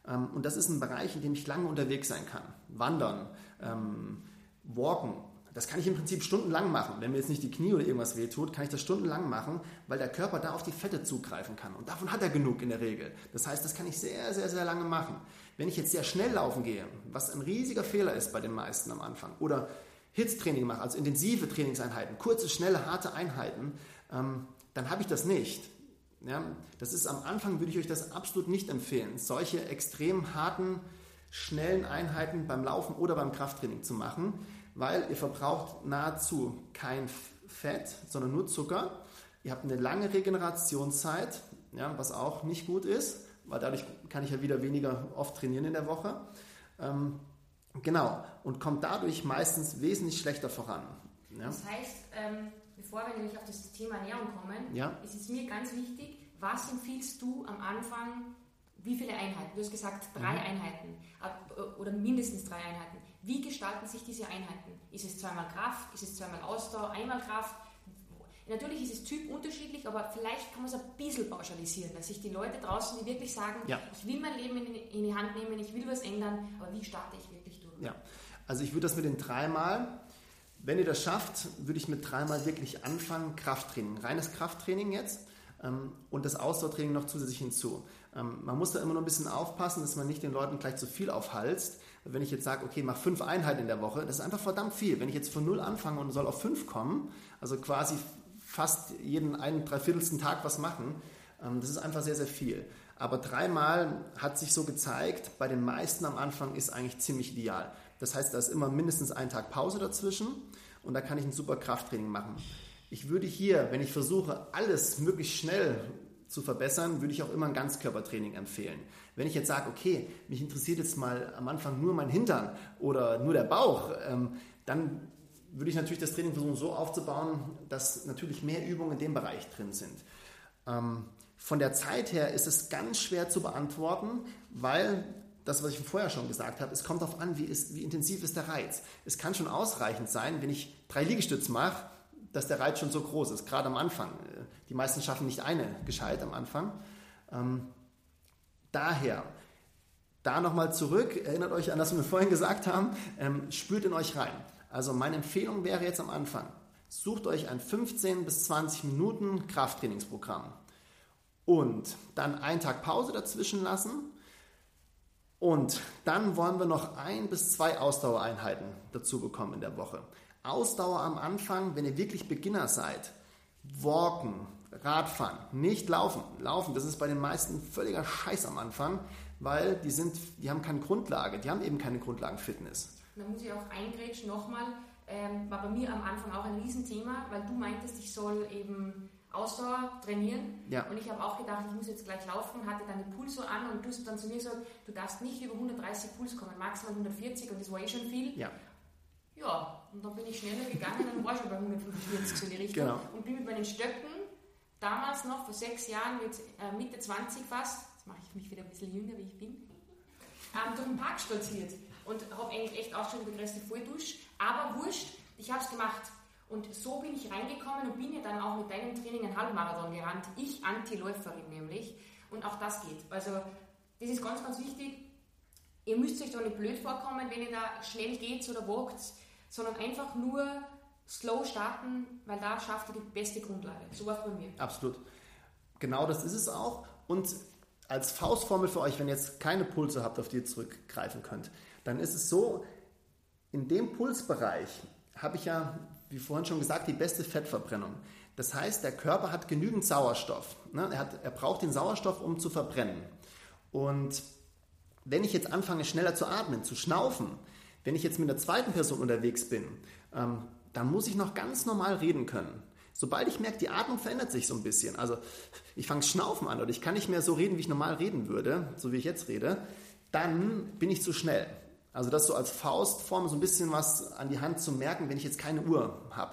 Ähm, und das ist ein Bereich, in dem ich lange unterwegs sein kann. Wandern, ähm, walken. Das kann ich im Prinzip stundenlang machen. Wenn mir jetzt nicht die Knie oder irgendwas wehtut, kann ich das stundenlang machen, weil der Körper da auf die Fette zugreifen kann. Und davon hat er genug in der Regel. Das heißt, das kann ich sehr, sehr, sehr lange machen. Wenn ich jetzt sehr schnell laufen gehe, was ein riesiger Fehler ist bei den meisten am Anfang, oder Hitztraining mache, also intensive Trainingseinheiten, kurze, schnelle, harte Einheiten, ähm, dann habe ich das nicht. Ja, das ist am Anfang, würde ich euch das absolut nicht empfehlen, solche extrem harten, schnellen Einheiten beim Laufen oder beim Krafttraining zu machen, weil ihr verbraucht nahezu kein Fett, sondern nur Zucker. Ihr habt eine lange Regenerationszeit, ja, was auch nicht gut ist weil dadurch kann ich ja wieder weniger oft trainieren in der Woche. Ähm, genau, und kommt dadurch meistens wesentlich schlechter voran.
Ja? Das heißt, ähm, bevor wir nämlich auf das Thema Ernährung kommen, ja? ist es mir ganz wichtig, was empfiehlst du am Anfang, wie viele Einheiten? Du hast gesagt, drei mhm. Einheiten äh, oder mindestens drei Einheiten. Wie gestalten sich diese Einheiten? Ist es zweimal Kraft? Ist es zweimal Ausdauer? Einmal Kraft? Natürlich ist es typunterschiedlich, aber vielleicht kann man es ein bisschen pauschalisieren, dass sich die Leute draußen, die wirklich sagen, ja. ich will mein Leben in, in, die Hand nehmen, ich will was ändern, aber wie starte ich wirklich durch?
Ja, also ich würde das mit den dreimal, wenn ihr das schafft, würde ich mit dreimal wirklich anfangen, Krafttraining, reines Krafttraining jetzt ähm, und das Ausdauertraining noch zusätzlich hinzu. Ähm, man muss da immer noch ein bisschen aufpassen, dass man nicht den Leuten gleich zu viel aufhalst. Wenn ich jetzt sage, okay, mach fünf Einheiten in der Woche, das ist einfach verdammt viel. Wenn ich jetzt von null anfange und soll auf fünf kommen, also quasi fast jeden einen Dreiviertelsten Tag was machen. Ähm, das ist einfach sehr, sehr viel. Aber dreimal hat sich so gezeigt, bei den meisten am Anfang ist eigentlich ziemlich ideal. Das heißt, da ist immer mindestens ein Tag Pause dazwischen und da kann ich ein super Krafttraining machen. Ich würde hier, wenn ich versuche, alles möglichst schnell zu verbessern, würde ich auch immer ein Ganzkörpertraining empfehlen. Wenn ich jetzt sage, okay, mich interessiert jetzt mal am Anfang nur mein Hintern oder nur der Bauch, ähm, dann würde ich natürlich das Training versuchen so aufzubauen, dass natürlich mehr Übungen in dem Bereich drin sind. Ähm, von der Zeit her ist es ganz schwer zu beantworten, weil das, was ich vorher schon gesagt habe, es kommt darauf an, wie, ist, wie intensiv ist der Reiz. Es kann schon ausreichend sein, wenn ich drei Liegestütze mache, dass der Reiz schon so groß ist, gerade am Anfang. Die meisten schaffen nicht eine gescheit am Anfang. Ähm, daher, da nochmal zurück, erinnert euch an das, was wir vorhin gesagt haben, ähm, spürt in euch rein. Also meine Empfehlung wäre jetzt am Anfang, sucht euch ein 15 bis 20 Minuten Krafttrainingsprogramm und dann einen Tag Pause dazwischen lassen und dann wollen wir noch ein bis zwei Ausdauereinheiten dazu bekommen in der Woche. Ausdauer am Anfang, wenn ihr wirklich Beginner seid, walken, Radfahren, nicht Laufen. Laufen, das ist bei den meisten völliger Scheiß am Anfang, weil die, sind, die haben keine Grundlage, die haben eben keine Grundlagenfitness.
Da muss ich auch eingrätschen nochmal, ähm, war bei mir am Anfang auch ein Riesenthema, weil du meintest, ich soll eben Ausdauer trainieren. Ja. Und ich habe auch gedacht, ich muss jetzt gleich laufen, hatte dann den Puls so an und du hast dann zu mir gesagt, du darfst nicht über 130 Puls kommen, maximal 140 und das war eh schon viel. Ja. Ja, und dann bin ich schneller gegangen und war schon bei 145 so in die Richtung. Genau. Und bin mit meinen Stöcken, damals noch vor sechs Jahren, mit äh, Mitte 20 fast, jetzt mache ich mich wieder ein bisschen jünger, wie ich bin, ähm, durch den Park stolziert und habe eigentlich echt auch schon die Grenze voll durch. Aber wurscht, ich habe es gemacht. Und so bin ich reingekommen und bin ja dann auch mit deinem Training einen Halbmarathon gerannt. Ich Anti-Läuferin nämlich. Und auch das geht. Also das ist ganz, ganz wichtig. Ihr müsst euch da nicht blöd vorkommen, wenn ihr da schnell geht oder wagt, sondern einfach nur slow starten, weil da schafft ihr die beste Grundlage. So war es bei mir.
Absolut. Genau das ist es auch. Und als Faustformel für euch, wenn ihr jetzt keine Pulse habt, auf die ihr zurückgreifen könnt, dann ist es so, in dem Pulsbereich habe ich ja wie vorhin schon gesagt, die beste Fettverbrennung. Das heißt, der Körper hat genügend Sauerstoff. Ne? Er, hat, er braucht den Sauerstoff, um zu verbrennen. Und wenn ich jetzt anfange, schneller zu atmen, zu schnaufen, wenn ich jetzt mit einer zweiten Person unterwegs bin, ähm, dann muss ich noch ganz normal reden können. Sobald ich merke, die Atmung verändert sich so ein bisschen, also ich fange Schnaufen an oder ich kann nicht mehr so reden, wie ich normal reden würde, so wie ich jetzt rede, dann bin ich zu schnell. Also das so als Faustform, so ein bisschen was an die Hand zu merken, wenn ich jetzt keine Uhr habe.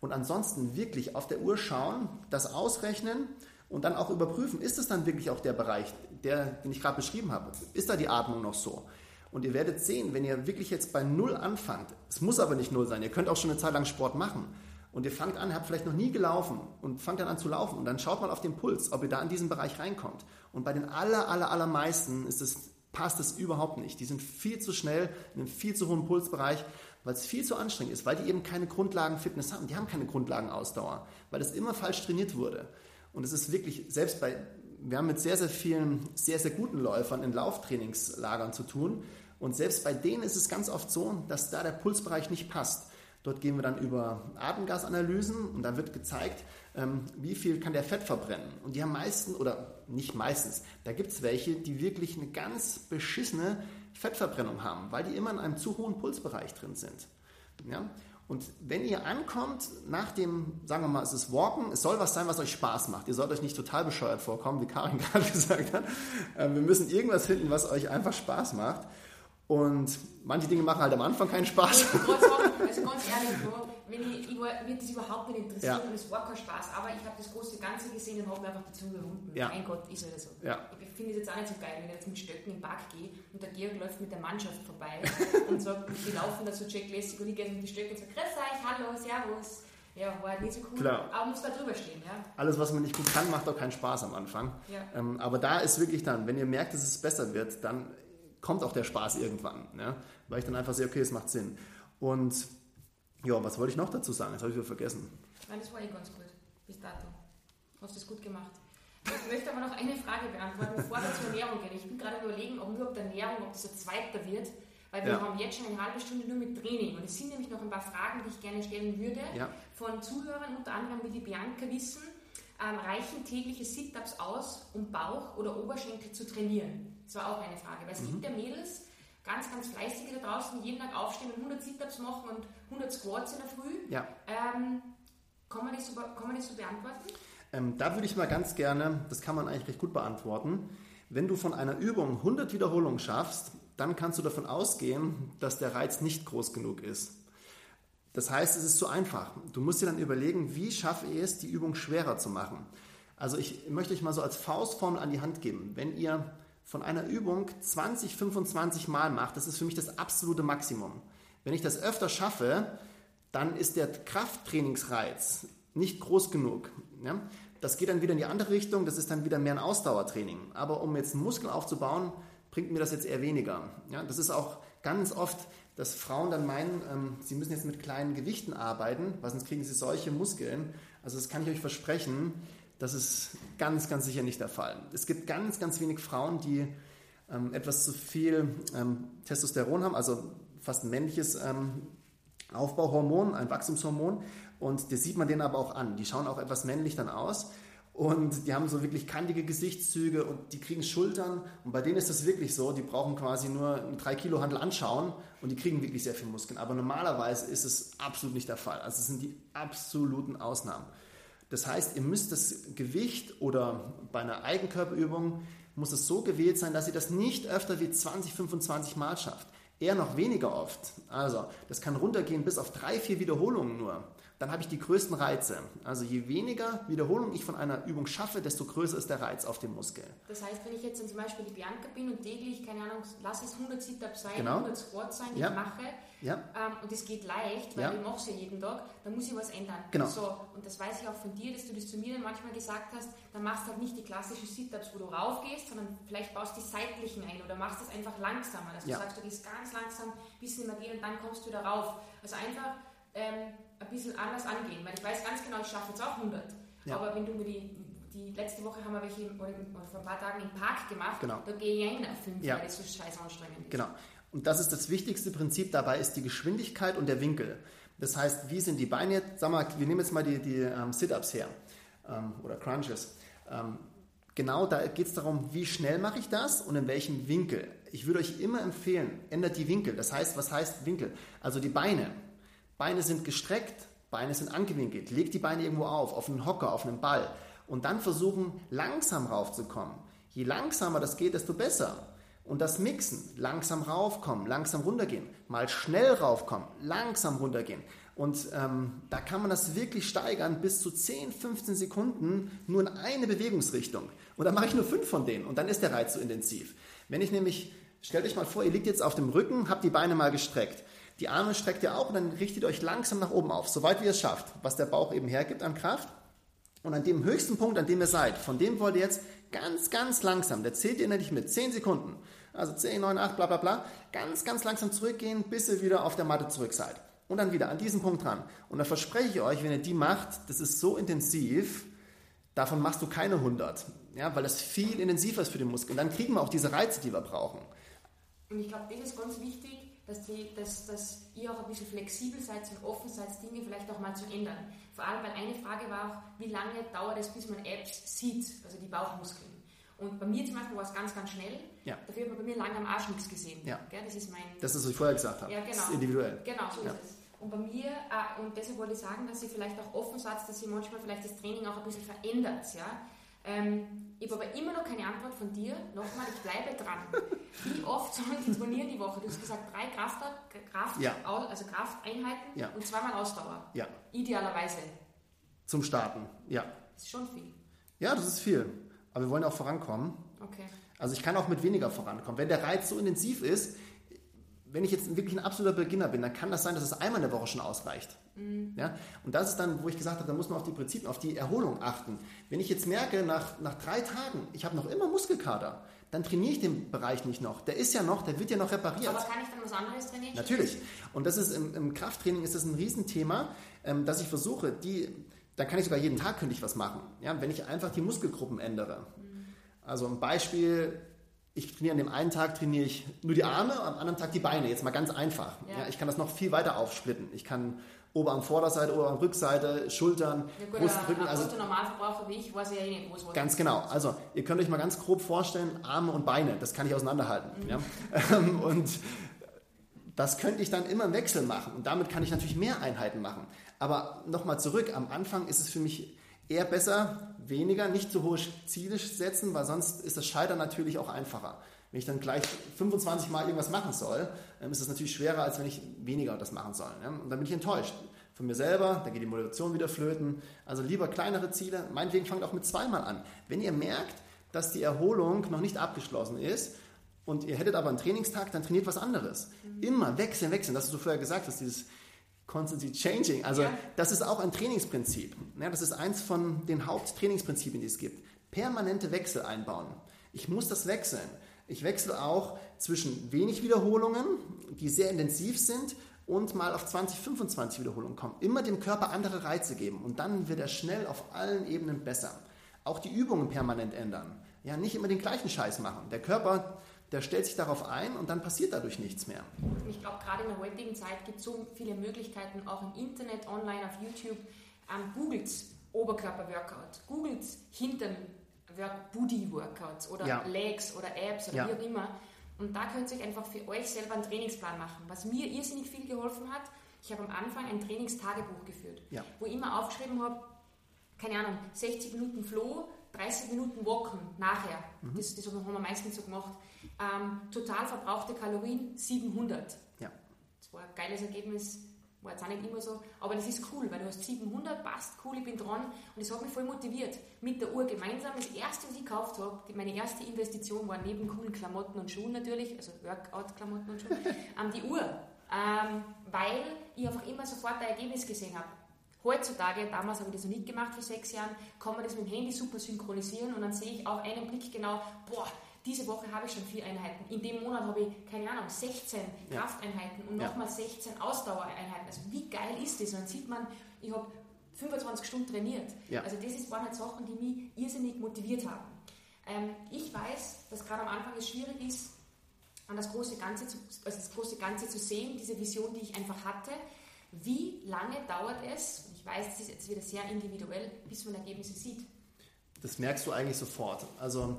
Und ansonsten wirklich auf der Uhr schauen, das ausrechnen und dann auch überprüfen, ist es dann wirklich auch der Bereich, der, den ich gerade beschrieben habe? Ist da die Atmung noch so? Und ihr werdet sehen, wenn ihr wirklich jetzt bei Null anfangt, es muss aber nicht Null sein, ihr könnt auch schon eine Zeit lang Sport machen und ihr fangt an, habt vielleicht noch nie gelaufen und fangt dann an zu laufen und dann schaut mal auf den Puls, ob ihr da in diesen Bereich reinkommt. Und bei den aller, aller, allermeisten ist es passt es überhaupt nicht. Die sind viel zu schnell in einem viel zu hohen Pulsbereich, weil es viel zu anstrengend ist, weil die eben keine Grundlagenfitness haben. Die haben keine Grundlagenausdauer, weil es immer falsch trainiert wurde. Und es ist wirklich, selbst bei, wir haben mit sehr, sehr vielen, sehr, sehr guten Läufern in Lauftrainingslagern zu tun. Und selbst bei denen ist es ganz oft so, dass da der Pulsbereich nicht passt. Dort gehen wir dann über Atemgasanalysen und da wird gezeigt, ähm, wie viel kann der Fett verbrennen. Und die haben meistens, oder nicht meistens, da gibt es welche, die wirklich eine ganz beschissene Fettverbrennung haben, weil die immer in einem zu hohen Pulsbereich drin sind. Ja? Und wenn ihr ankommt, nach dem, sagen wir mal, es ist Walken, es soll was sein, was euch Spaß macht. Ihr sollt euch nicht total bescheuert vorkommen, wie Karin gerade gesagt hat. Ähm, wir müssen irgendwas finden, was euch einfach Spaß macht. Und manche Dinge machen halt am Anfang keinen Spaß.
Also ganz ehrlich, wenn ich, ich war, mir das überhaupt nicht interessiert ja. und es war kein Spaß, aber ich habe das große Ganze gesehen und habe mir einfach die Zunge gewunden. Ja. Mein Gott, ist halt so. Ja. Ich finde es jetzt auch nicht so geil, wenn ich jetzt mit Stöcken im Park gehe und der Georg läuft mit der Mannschaft vorbei und sagt, die laufen da so checklässig und ich gehe mit die Stöcke und sage, grüß euch, hallo, servus. Ja, war halt nicht so cool. Klar. Aber muss da drüber stehen, ja.
Alles, was man nicht gut kann, macht auch keinen Spaß am Anfang. Ja. Ähm, aber da ist wirklich dann, wenn ihr merkt, dass es besser wird, dann kommt auch der Spaß irgendwann. Ja? Weil ich dann einfach sehe, okay, es macht Sinn. Und ja, was wollte ich noch dazu sagen? Das habe ich wieder vergessen.
Nein, das war eh ganz gut. Bis dato. Hast du es gut gemacht. Ich möchte aber noch eine Frage beantworten, bevor wir zur Ernährung gehen. Ich bin gerade überlegen, ob überhaupt Ernährung, ob das ein zweiter wird, weil wir ja. haben jetzt schon eine halbe Stunde nur mit Training. Und es sind nämlich noch ein paar Fragen, die ich gerne stellen würde, ja. von Zuhörern, unter anderem wie die Bianca wissen. Ähm, reichen tägliche Sit-Ups aus, um Bauch oder Oberschenkel zu trainieren? Das war auch eine Frage. Weil es mhm. gibt ja Mädels, ganz, ganz fleißige da draußen, jeden Tag aufstehen und 100 Sit-Ups machen und 100 Squats in der Früh. Ja. Ähm, kann, man das so, kann man das so beantworten?
Ähm, da würde ich mal ganz gerne, das kann man eigentlich recht gut beantworten. Wenn du von einer Übung 100 Wiederholungen schaffst, dann kannst du davon ausgehen, dass der Reiz nicht groß genug ist. Das heißt, es ist zu einfach. Du musst dir dann überlegen, wie schaffe ich es, die Übung schwerer zu machen. Also ich möchte euch mal so als Faustformel an die Hand geben. Wenn ihr von einer Übung 20, 25 Mal macht, das ist für mich das absolute Maximum. Wenn ich das öfter schaffe, dann ist der Krafttrainingsreiz nicht groß genug. Ja? Das geht dann wieder in die andere Richtung, das ist dann wieder mehr ein Ausdauertraining. Aber um jetzt einen Muskel aufzubauen, bringt mir das jetzt eher weniger. Ja? Das ist auch ganz oft, dass Frauen dann meinen, ähm, sie müssen jetzt mit kleinen Gewichten arbeiten, weil sonst kriegen sie solche Muskeln. Also das kann ich euch versprechen, das ist ganz, ganz sicher nicht der Fall. Es gibt ganz, ganz wenig Frauen, die ähm, etwas zu viel ähm, Testosteron haben, also fast ein männliches ähm, Aufbauhormon, ein Wachstumshormon. Und das sieht man denen aber auch an. Die schauen auch etwas männlich dann aus. und die haben so wirklich kantige Gesichtszüge und die kriegen Schultern und bei denen ist das wirklich so, die brauchen quasi nur einen 3 Kilo Handel anschauen und die kriegen wirklich sehr viel Muskeln. Aber normalerweise ist es absolut nicht der Fall. Also es sind die absoluten Ausnahmen. Das heißt, ihr müsst das Gewicht oder bei einer Eigenkörperübung muss es so gewählt sein, dass ihr das nicht öfter wie 20, 25 Mal schafft. Eher noch weniger oft. Also, das kann runtergehen bis auf drei, vier Wiederholungen nur dann habe ich die größten Reize. Also je weniger Wiederholung ich von einer Übung schaffe, desto größer ist der Reiz auf dem Muskel.
Das heißt, wenn ich jetzt zum Beispiel die Bianca bin und täglich, keine Ahnung, lass es 100 Sit-Ups sein,
genau.
100 Squats sein, die
ja.
ich mache,
ja.
ähm, und es geht leicht, weil
ja.
ich mache es ja jeden Tag, dann muss ich was ändern.
Genau.
So, und das weiß ich auch von dir, dass du das zu mir dann manchmal gesagt hast, dann machst du halt nicht die klassischen Sit-Ups, wo du raufgehst, sondern vielleicht baust die seitlichen ein oder machst es einfach langsamer, dass du sagst, du gehst ganz langsam, bisschen mehr gehen und dann kommst du wieder rauf. Also einfach ähm, ein bisschen anders angehen, weil ich weiß ganz genau, ich schaffe jetzt auch 100. Ja. Aber wenn du mir die, die letzte Woche haben wir welche oder, vor ein paar Tagen im Park gemacht,
genau.
da gehe ich auf 5,
ja.
weil das so scheiß anstrengend ist.
Genau. Und das ist das wichtigste Prinzip dabei, ist die Geschwindigkeit und der Winkel. Das heißt, wie sind die Beine jetzt? Sag mal, wir nehmen jetzt mal die, die ähm, Sit-Ups her ähm, oder Crunches. Ähm, genau da geht es darum, wie schnell mache ich das und in welchem Winkel. Ich würde euch immer empfehlen, ändert die Winkel. Das heißt, was heißt Winkel? Also die Beine. Beine sind gestreckt, Beine sind angewinkelt. Legt die Beine irgendwo auf, auf einen Hocker, auf einen Ball. Und dann versuchen, langsam raufzukommen. Je langsamer das geht, desto besser. Und das Mixen, langsam raufkommen, langsam runtergehen, mal schnell raufkommen, langsam runtergehen. Und ähm, da kann man das wirklich steigern bis zu 10, 15 Sekunden nur in eine Bewegungsrichtung. Und dann mache ich nur fünf von denen und dann ist der Reiz so intensiv. Wenn ich nämlich, stellt euch mal vor, ihr liegt jetzt auf dem Rücken, habt die Beine mal gestreckt. Die Arme streckt ihr auch und dann richtet euch langsam nach oben auf, soweit ihr es schafft, was der Bauch eben hergibt an Kraft. Und an dem höchsten Punkt, an dem ihr seid, von dem wollt ihr jetzt ganz, ganz langsam, der zählt ihr nämlich mit 10 Sekunden, also 10, 9, 8, bla bla bla, ganz, ganz langsam zurückgehen, bis ihr wieder auf der Matte zurück seid. Und dann wieder an diesem Punkt dran. Und da verspreche ich euch, wenn ihr die macht, das ist so intensiv, davon machst du keine 100. Ja, weil das viel intensiver ist für den Muskel. Und dann kriegen wir auch diese Reize, die wir brauchen.
Und ich glaube, das ist ganz wichtig, dass, die, dass, dass ihr auch ein bisschen flexibel seid und offen seid, Dinge vielleicht auch mal zu ändern. Vor allem, weil eine Frage war auch, wie lange dauert es, bis man Apps sieht, also die Bauchmuskeln. Und bei mir zum Beispiel war es ganz, ganz schnell.
Ja.
Dafür hat man bei mir lange am Arsch nichts gesehen.
Ja.
Gell? Das ist mein.
Das ist, was ich vorher gesagt habe.
Ja, genau.
Das ist individuell.
Genau, so
ja.
ist es. Und bei mir, äh, und deshalb wollte ich sagen, dass ihr vielleicht auch offen seid, dass ihr manchmal vielleicht das Training auch ein bisschen verändert. Ja? Ähm, ich habe aber immer noch keine Antwort von dir. Nochmal, ich bleibe dran. Wie oft sollen die trainieren die Woche? Du hast gesagt, drei Kraft, Kraft
ja.
also Krafteinheiten
ja.
und zweimal Ausdauer.
Ja.
Idealerweise.
Zum Starten, ja.
Das ist schon viel.
Ja, das ist viel. Aber wir wollen auch vorankommen.
Okay.
Also ich kann auch mit weniger vorankommen. Wenn der Reiz so intensiv ist, wenn ich jetzt wirklich ein absoluter Beginner bin, dann kann das sein, dass es einmal in der Woche schon ausreicht. Mhm. Ja? Und das ist dann, wo ich gesagt habe, da muss man auf die Prinzipien, auf die Erholung achten. Wenn ich jetzt merke, nach, nach drei Tagen, ich habe noch immer Muskelkater, dann trainiere ich den Bereich nicht noch. Der ist ja noch, der wird ja noch repariert.
Aber kann ich dann was anderes trainieren?
Natürlich. Und das ist im, im Krafttraining ist das ein Riesenthema, ähm, dass ich versuche, die, da kann ich sogar jeden Tag könnte ich was machen. Ja? Wenn ich einfach die Muskelgruppen ändere. Mhm. Also ein Beispiel, ich trainiere an dem einen Tag trainiere ich nur die Arme, am anderen Tag die Beine. Jetzt mal ganz einfach. Ja. Ja, ich kann das noch viel weiter aufsplitten. Ich kann Oberarm Vorderseite, Oberarm Rückseite, Schultern,
ja, gut,
Brust, Rücken.
Also Normalverbraucher wie ich weiß ja eh nicht, wo es
Ganz genau. Also ihr könnt euch mal ganz grob vorstellen, Arme und Beine, das kann ich auseinanderhalten. Mhm. Ja? und das könnte ich dann immer im Wechsel machen. Und damit kann ich natürlich mehr Einheiten machen. Aber nochmal zurück, am Anfang ist es für mich eher besser, weniger, nicht so hohe Ziele setzen, weil sonst ist das Scheitern natürlich auch einfacher. Wenn ich dann gleich 25 Mal irgendwas machen soll, dann ist es natürlich schwerer, als wenn ich weniger das machen soll. Und dann bin ich enttäuscht von mir selber, dann geht die Motivation wieder flöten. Also lieber kleinere Ziele, meinetwegen fangt auch mit zweimal an. Wenn ihr merkt, dass die Erholung noch nicht abgeschlossen ist und ihr hättet aber einen Trainingstag, dann trainiert was anderes. Mhm. Immer wechseln, wechseln. Das, was du vorher gesagt hast, dieses Constantly Changing. Also ja. das ist auch ein Trainingsprinzip. Ja, das ist eins von den Haupttrainingsprinzipien, die es gibt. Permanente Wechsel einbauen. Ich muss das wechseln. Ich wechsle auch zwischen wenig Wiederholungen, die sehr intensiv sind, und mal auf 20, 25 Wiederholungen kommen. Immer dem Körper andere Reize geben und dann wird er schnell auf allen Ebenen besser. Auch die Übungen permanent ändern. Ja, nicht immer den gleichen Scheiß machen. Der Körper der stellt sich darauf ein und dann passiert dadurch nichts mehr.
Ich glaube, gerade in der heutigen Zeit gibt es so viele Möglichkeiten, auch im Internet, online, auf YouTube. Ähm, Googles Oberkörper-Workout, googelt Hintern Booty-Workouts oder ja. Legs oder Abs oder ja. wie auch immer. Und da könnt ihr euch einfach für euch selber einen Trainingsplan machen. Was mir irrsinnig viel geholfen hat, ich habe am Anfang ein Trainingstagebuch geführt, ja. wo ich immer aufgeschrieben habe, keine Ahnung, 60 Minuten Flow, 30 Minuten Walken nachher. Mhm. Das, das haben wir meistens so gemacht. Ähm, total verbrauchte Kalorien 700. Ja. Das war ein geiles Ergebnis war jetzt auch nicht immer so, aber das ist cool, weil du hast 700, passt, cool, ich bin dran und das hat mich voll motiviert. Mit der Uhr gemeinsam. Das erste, was ich gekauft habe, meine erste Investition war neben coolen Klamotten und Schuhen natürlich, also Workout-Klamotten und Schuhe, ähm, die Uhr. Ähm, weil ich einfach immer sofort ein Ergebnis gesehen habe. Heutzutage, damals habe ich das noch nicht gemacht vor sechs Jahren, kann man das mit dem Handy super synchronisieren und dann sehe ich auf einen Blick genau, boah, diese Woche habe ich schon vier Einheiten. In dem Monat habe ich, keine Ahnung, 16 ja. Krafteinheiten und nochmal ja. 16 Ausdauereinheiten. Also wie geil ist das? Und dann sieht man, ich habe 25 Stunden trainiert. Ja. Also das waren halt Sachen, die mich irrsinnig motiviert haben. Ähm, ich weiß, dass gerade am Anfang es schwierig ist, an das große Ganze zu, also das große Ganze zu sehen, diese Vision, die ich einfach hatte. Wie lange dauert es, und ich weiß, es ist jetzt wieder sehr individuell, bis man Ergebnisse sieht?
Das merkst du eigentlich sofort. Also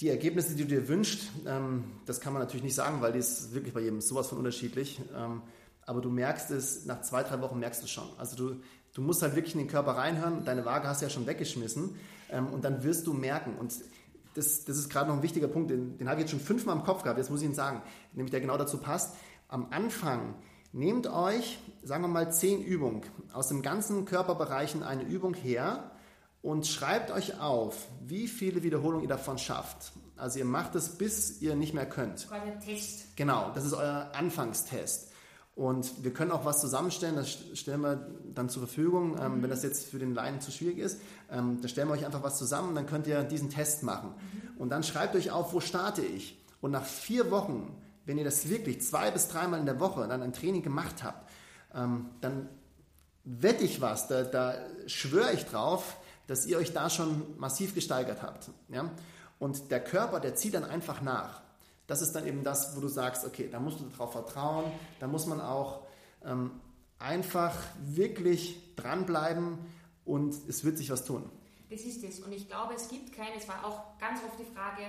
die Ergebnisse, die du dir wünschst, ähm, das kann man natürlich nicht sagen, weil die ist wirklich bei jedem sowas von unterschiedlich. Ähm, aber du merkst es, nach zwei, drei Wochen merkst du es schon. Also du, du musst halt wirklich in den Körper reinhören. Deine Waage hast du ja schon weggeschmissen. Ähm, und dann wirst du merken. Und das, das ist gerade noch ein wichtiger Punkt, den, den habe ich jetzt schon fünfmal im Kopf gehabt. Jetzt muss ich ihn sagen, nämlich der genau dazu passt. Am Anfang nehmt euch, sagen wir mal, zehn Übungen aus den ganzen Körperbereichen eine Übung her und schreibt euch auf, wie viele Wiederholungen ihr davon schafft. Also ihr macht es, bis ihr nicht mehr könnt.
Quasi ein Test.
Genau, das ist euer Anfangstest. Und wir können auch was zusammenstellen, das stellen wir dann zur Verfügung, ähm, mhm. wenn das jetzt für den Laien zu schwierig ist. Ähm, da stellen wir euch einfach was zusammen, dann könnt ihr diesen Test machen. Mhm. Und dann schreibt euch auf, wo starte ich. Und nach vier Wochen, wenn ihr das wirklich zwei bis dreimal in der Woche dann ein Training gemacht habt, ähm, dann wette ich was, da, da schwöre ich drauf, dass ihr euch da schon massiv gesteigert habt. Ja? Und der Körper, der zieht dann einfach nach. Das ist dann eben das, wo du sagst, okay, da musst du darauf vertrauen, da muss man auch ähm, einfach wirklich dranbleiben und es wird sich was tun.
Das ist es. Und ich glaube, es gibt keine, es war auch ganz oft die Frage,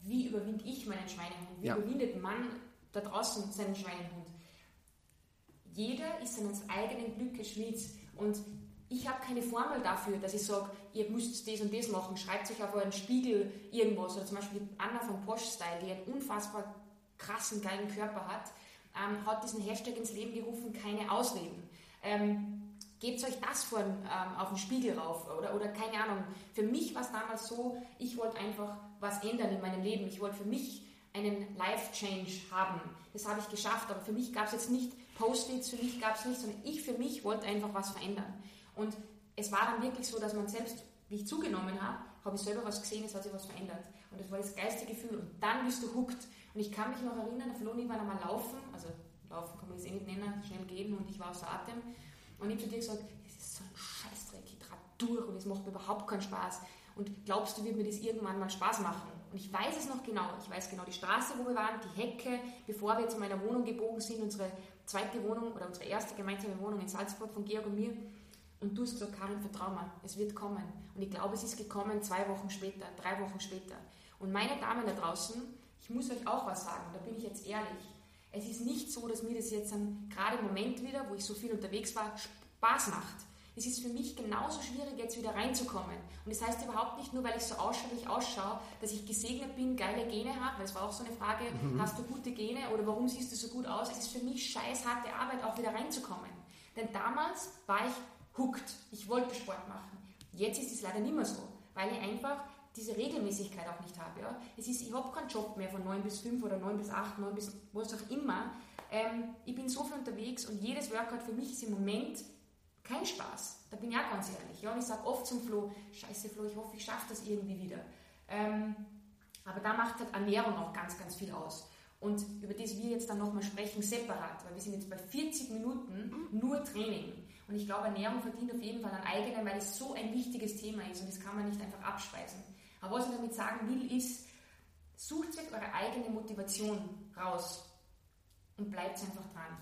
wie überwinde ich meinen Schweinehund? Wie ja. überwindet man da draußen seinen Schweinehund? Jeder ist seines eigenen Glückes Schmied. Und ich habe keine Formel dafür, dass ich sage, ihr müsst das und das machen, schreibt euch auf euren Spiegel irgendwas. Oder zum Beispiel Anna von Posh Style, die einen unfassbar krassen, geilen Körper hat, ähm, hat diesen Hashtag ins Leben gerufen, keine Ausreden. Ähm, Gebt euch das vor, ähm, auf den Spiegel rauf oder, oder keine Ahnung. Für mich war es damals so, ich wollte einfach was ändern in meinem Leben. Ich wollte für mich einen Life-Change haben. Das habe ich geschafft, aber für mich gab es jetzt nicht Post-its, für mich gab es nichts, sondern ich für mich wollte einfach was verändern. Und es war dann wirklich so, dass man selbst, wie ich zugenommen habe, habe ich selber was gesehen, es hat sich was verändert. Und das war das geilste Gefühl. Und dann bist du hooked. Und ich kann mich noch erinnern, der Flo und ich einmal laufen, also laufen kann man das eh nicht nennen, schnell gehen und ich war außer Atem. Und ich habe zu dir gesagt, es ist so ein Scheißdreck, ich trage durch und es macht mir überhaupt keinen Spaß. Und glaubst du, wird mir das irgendwann mal Spaß machen? Und ich weiß es noch genau. Ich weiß genau die Straße, wo wir waren, die Hecke, bevor wir zu meiner Wohnung gebogen sind, unsere zweite Wohnung oder unsere erste gemeinsame Wohnung in Salzburg von Georg und mir. Und du hast gesagt, Karin, vertrau mir, es wird kommen. Und ich glaube, es ist gekommen zwei Wochen später, drei Wochen später. Und meine Damen da draußen, ich muss euch auch was sagen, da bin ich jetzt ehrlich. Es ist nicht so, dass mir das jetzt gerade im Moment wieder, wo ich so viel unterwegs war, Spaß macht. Es ist für mich genauso schwierig, jetzt wieder reinzukommen. Und das heißt überhaupt nicht nur, weil ich so ausschaue, wie ich ausschaue, dass ich gesegnet bin, geile Gene habe, weil es war auch so eine Frage, mhm. hast du gute Gene oder warum siehst du so gut aus? Es ist für mich scheiß harte Arbeit, auch wieder reinzukommen. Denn damals war ich hooked. Ich wollte Sport machen. Jetzt ist es leider nicht mehr so, weil ich einfach diese Regelmäßigkeit auch nicht habe. Ja. Es ist, ich habe keinen Job mehr von 9 bis 5 oder 9 bis 8, 9 bis was auch immer. Ähm, ich bin so viel unterwegs und jedes Workout für mich ist im Moment kein Spaß. Da bin ich auch ganz ehrlich. Ja. Und ich sage oft zum Flo, scheiße Flo, ich hoffe, ich schaffe das irgendwie wieder. Ähm, aber da macht halt Ernährung auch ganz, ganz viel aus. Und über das wir jetzt dann nochmal sprechen, separat, weil wir sind jetzt bei 40 Minuten nur Training. Und ich glaube, Ernährung verdient auf jeden Fall an eigenen, weil es so ein wichtiges Thema ist und das kann man nicht einfach abspeisen. Aber was ich damit sagen will, ist, sucht euch eure eigene Motivation raus und bleibt einfach dran.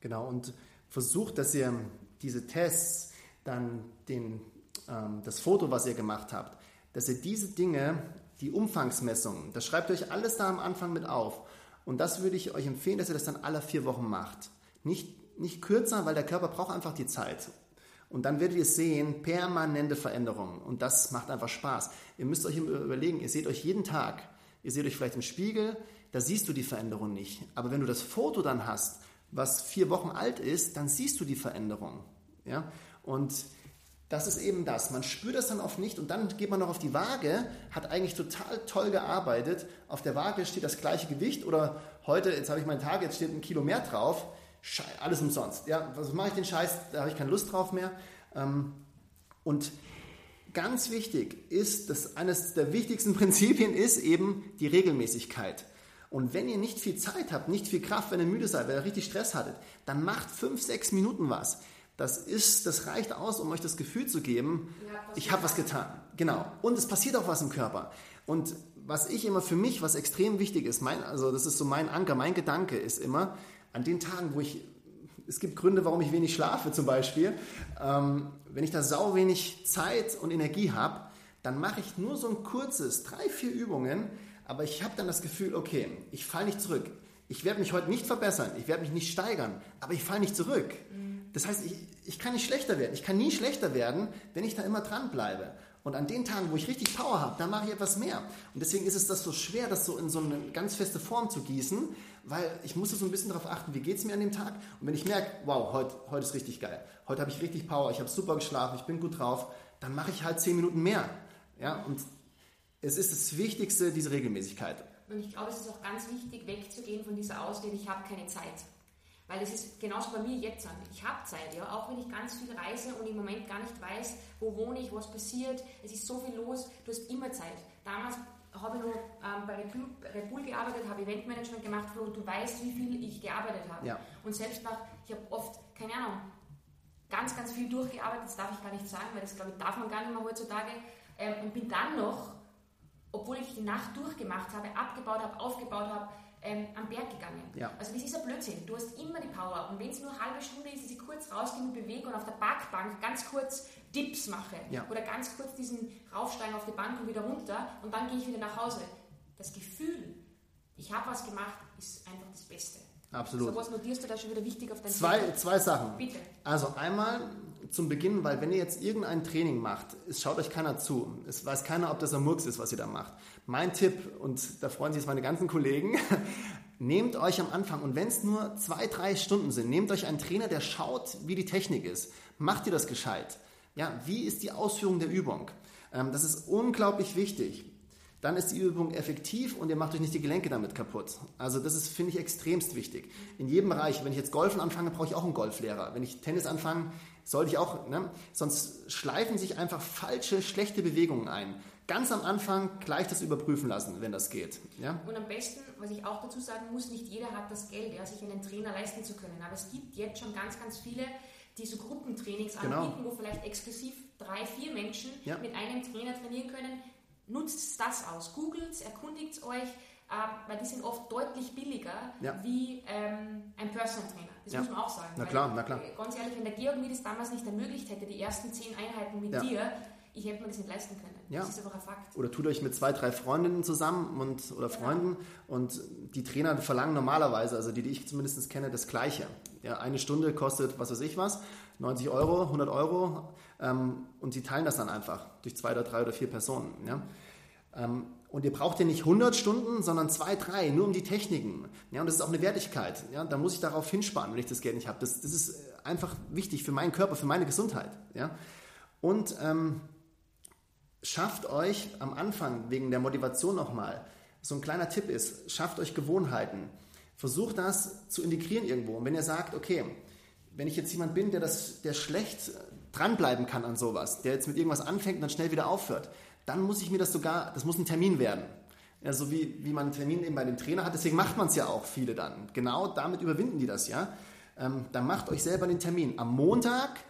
Genau, und versucht, dass ihr diese Tests dann den ähm, das Foto, was ihr gemacht habt, dass ihr diese Dinge, die Umfangsmessungen, das schreibt euch alles da am Anfang mit auf. Und das würde ich euch empfehlen, dass ihr das dann alle vier Wochen macht. Nicht, nicht kürzer, weil der Körper braucht einfach die Zeit. Und dann werdet ihr sehen, permanente Veränderungen. Und das macht einfach Spaß. Ihr müsst euch überlegen, ihr seht euch jeden Tag, ihr seht euch vielleicht im Spiegel, da siehst du die Veränderung nicht. Aber wenn du das Foto dann hast, was vier Wochen alt ist, dann siehst du die Veränderung. Ja? Und das ist eben das. Man spürt das dann oft nicht und dann geht man noch auf die Waage, hat eigentlich total toll gearbeitet. Auf der Waage steht das gleiche Gewicht oder heute, jetzt habe ich meinen Tag, jetzt steht ein Kilo mehr drauf. Schei alles umsonst. Ja, was mache ich den Scheiß? Da habe ich keine Lust drauf mehr. Ähm, und ganz wichtig ist, dass eines der wichtigsten Prinzipien ist eben die Regelmäßigkeit. Und wenn ihr nicht viel Zeit habt, nicht viel Kraft, wenn ihr müde seid, wenn ihr richtig Stress hattet, dann macht fünf, sechs Minuten was. Das ist, das reicht aus, um euch das Gefühl zu geben, ja, ich habe was getan. Genau. Und es passiert auch was im Körper. Und was ich immer für mich, was extrem wichtig ist, mein, also das ist so mein Anker, mein Gedanke ist immer, an den Tagen, wo ich, es gibt Gründe, warum ich wenig schlafe zum Beispiel, ähm, wenn ich da sau wenig Zeit und Energie habe, dann mache ich nur so ein kurzes, drei, vier Übungen, aber ich habe dann das Gefühl, okay, ich falle nicht zurück. Ich werde mich heute nicht verbessern, ich werde mich nicht steigern, aber ich falle nicht zurück. Mhm. Das heißt, ich, ich kann nicht schlechter werden. Ich kann nie schlechter werden, wenn ich da immer dranbleibe. Und an den Tagen, wo ich richtig Power habe, da mache ich etwas mehr. Und deswegen ist es das so schwer, das so in so eine ganz feste Form zu gießen, weil ich muss so ein bisschen darauf achten, wie geht es mir an dem Tag. Und wenn ich merke, wow, heute, heute ist richtig geil, heute habe ich richtig Power, ich habe super geschlafen, ich bin gut drauf, dann mache ich halt zehn Minuten mehr. Ja, und es ist das Wichtigste, diese Regelmäßigkeit.
Und ich glaube, es ist auch ganz wichtig, wegzugehen von dieser Ausrede, ich habe keine Zeit. Weil es ist genauso bei mir jetzt. Ich habe Zeit, ja, auch wenn ich ganz viel reise und im Moment gar nicht weiß, wo wohne ich, was passiert. Es ist so viel los, du hast immer Zeit. Damals habe ich noch ähm, bei Red Bull gearbeitet, habe Eventmanagement gemacht, Flo, du weißt, wie viel ich gearbeitet habe. Ja. Und selbst nach, ich habe oft, keine Ahnung, ganz, ganz viel durchgearbeitet, das darf ich gar nicht sagen, weil das, glaube ich, darf man gar nicht mehr heutzutage. Ähm, und bin dann noch, obwohl ich die Nacht durchgemacht habe, abgebaut habe, aufgebaut habe, ähm, am Berg gegangen. Ja. Also das ist ein Blödsinn. Du hast immer die Power. Und wenn es nur eine halbe Stunde ist, dass ich kurz rausgehe und bewege und auf der Parkbank ganz kurz Dips mache ja. oder ganz kurz diesen Raufsteigen auf die Bank und wieder runter und dann gehe ich wieder nach Hause. Das Gefühl, ich habe was gemacht, ist einfach das Beste.
Absolut.
So was notierst du da schon wieder wichtig auf dein
zwei, zwei Sachen.
Bitte.
Also einmal zum Beginn, weil wenn ihr jetzt irgendein Training macht, es schaut euch keiner zu. Es weiß keiner, ob das ein Murks ist, was ihr da macht. Mein Tipp, und da freuen sich jetzt meine ganzen Kollegen, nehmt euch am Anfang, und wenn es nur zwei, drei Stunden sind, nehmt euch einen Trainer, der schaut, wie die Technik ist. Macht ihr das gescheit? Ja, wie ist die Ausführung der Übung? Ähm, das ist unglaublich wichtig dann ist die Übung effektiv und ihr macht euch nicht die Gelenke damit kaputt. Also das ist, finde ich, extremst wichtig. In jedem Bereich, wenn ich jetzt Golfen anfange, brauche ich auch einen Golflehrer. Wenn ich Tennis anfange, sollte ich auch, ne? sonst schleifen sich einfach falsche, schlechte Bewegungen ein. Ganz am Anfang gleich das überprüfen lassen, wenn das geht. Ja?
Und am besten, was ich auch dazu sagen muss, nicht jeder hat das Geld, ja, sich einen Trainer leisten zu können. Aber es gibt jetzt schon ganz, ganz viele, die so Gruppentrainings genau. anbieten, wo vielleicht exklusiv drei, vier Menschen ja. mit einem Trainer trainieren können. Nutzt das aus, googelt erkundigt euch, ähm, weil die sind oft deutlich billiger ja. wie ähm, ein Personal Trainer. Das ja. muss man auch sagen.
Na klar, na klar.
Äh, ganz ehrlich, wenn der Georg mir das damals nicht ermöglicht hätte, die ersten zehn Einheiten mit ja. dir, ich hätte mir das nicht leisten können. Ja. Das ist einfach ein Fakt.
Oder tut euch mit zwei, drei Freundinnen zusammen und, oder genau. Freunden und die Trainer verlangen normalerweise, also die, die ich zumindest kenne, das Gleiche. Ja, eine Stunde kostet, was weiß ich was, 90 Euro, 100 Euro ähm, und sie teilen das dann einfach durch zwei oder drei oder vier Personen. Ja? Ähm, und ihr braucht ja nicht 100 Stunden, sondern zwei, drei, nur um die Techniken. Ja, und das ist auch eine Wertigkeit. Ja, da muss ich darauf hinsparen, wenn ich das Geld nicht habe. Das, das ist einfach wichtig für meinen Körper, für meine Gesundheit. Ja? Und ähm, schafft euch am Anfang, wegen der Motivation nochmal, so ein kleiner Tipp ist, schafft euch Gewohnheiten. Versucht das zu integrieren irgendwo. Und wenn ihr sagt, okay, wenn ich jetzt jemand bin, der, das, der schlecht dranbleiben kann an sowas, der jetzt mit irgendwas anfängt und dann schnell wieder aufhört, dann muss ich mir das sogar, das muss ein Termin werden. Ja, so wie, wie man einen Termin eben bei dem Trainer hat, deswegen macht man es ja auch viele dann. Genau damit überwinden die das, ja. Ähm, dann macht euch selber den Termin. Am Montag,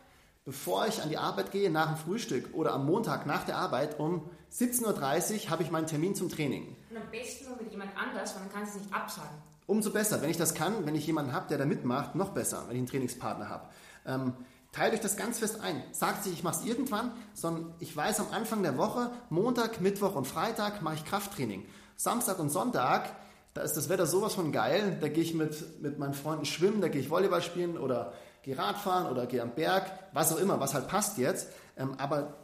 bevor ich an die Arbeit gehe, nach dem Frühstück oder am Montag nach der Arbeit um 17.30 Uhr habe ich meinen Termin zum Training.
Und am besten nur mit jemand anders, weil dann kannst du es nicht absagen.
Umso besser, wenn ich das kann, wenn ich jemanden habe, der da mitmacht, noch besser, wenn ich einen Trainingspartner habe. Ähm, Teilt euch das ganz fest ein. Sagt sich, ich mache es irgendwann, sondern ich weiß am Anfang der Woche, Montag, Mittwoch und Freitag mache ich Krafttraining. Samstag und Sonntag, da ist das Wetter sowas von geil. Da gehe ich mit, mit meinen Freunden schwimmen, da gehe ich Volleyball spielen oder gehe Radfahren oder gehe am Berg, was auch immer, was halt passt jetzt. Ähm, aber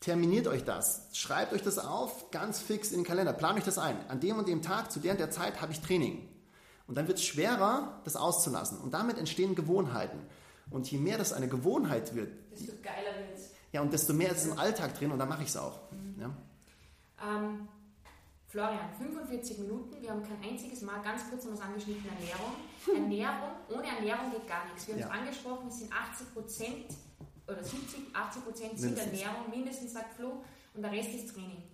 terminiert euch das. Schreibt euch das auf, ganz fix in den Kalender. Plant euch das ein. An dem und dem Tag, zu der und der Zeit habe ich Training. Und dann wird es schwerer, das auszulassen. Und damit entstehen Gewohnheiten. Und je mehr das eine Gewohnheit wird,
desto geiler wird es.
Ja, und desto mehr ist es im Alltag drin und dann mache ich es auch. Mhm. Ja.
Ähm, Florian, 45 Minuten, wir haben kein einziges Mal, ganz kurz noch was angeschnitten, Ernährung. Ernährung, ohne Ernährung geht gar nichts. Wir haben es ja. angesprochen, es sind 80 Prozent oder 70, 80 Prozent sind mindestens. Ernährung, mindestens sagt Flo, und der Rest ist Training.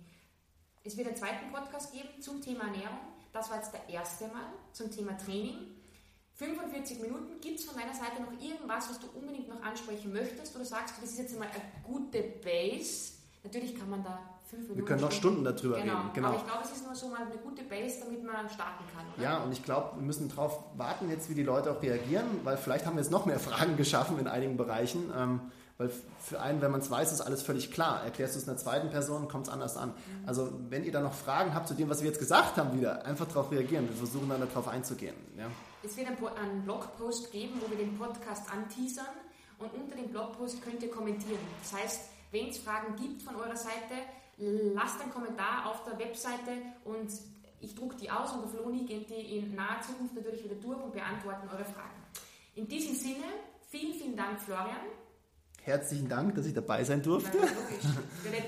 Es wird einen zweiten Podcast geben zum Thema Ernährung. Das war jetzt der erste Mal zum Thema Training. 45 Minuten. Gibt es von deiner Seite noch irgendwas, was du unbedingt noch ansprechen möchtest? Oder sagst du, das ist jetzt einmal eine gute Base? Natürlich kann man da fünf Minuten.
Wir können noch Stunden darüber
genau.
reden.
Genau. Aber ich glaube, es ist nur so mal eine gute Base, damit man starten kann. Oder?
Ja, und ich glaube, wir müssen darauf warten, jetzt, wie die Leute auch reagieren, weil vielleicht haben wir jetzt noch mehr Fragen geschaffen in einigen Bereichen. Ähm, weil für einen, wenn man es weiß, ist alles völlig klar. Erklärst du es einer zweiten Person, kommt es anders an. Mhm. Also wenn ihr da noch Fragen habt zu dem, was wir jetzt gesagt haben, wieder einfach darauf reagieren. Wir versuchen dann darauf einzugehen. Ja.
Es wird einen Blogpost geben, wo wir den Podcast anteasern und unter dem Blogpost könnt ihr kommentieren. Das heißt, wenn es Fragen gibt von eurer Seite, lasst einen Kommentar auf der Webseite und ich drucke die aus und der Floni geht die in naher Zukunft natürlich wieder durch und beantworten eure Fragen. In diesem Sinne, vielen, vielen Dank, Florian.
Herzlichen Dank, dass ich dabei sein durfte.
Ja, logisch, für den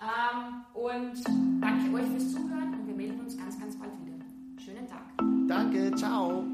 ähm, Und danke euch fürs Zuhören und wir melden uns ganz, ganz bald wieder. Schönen Tag.
Danke, ciao.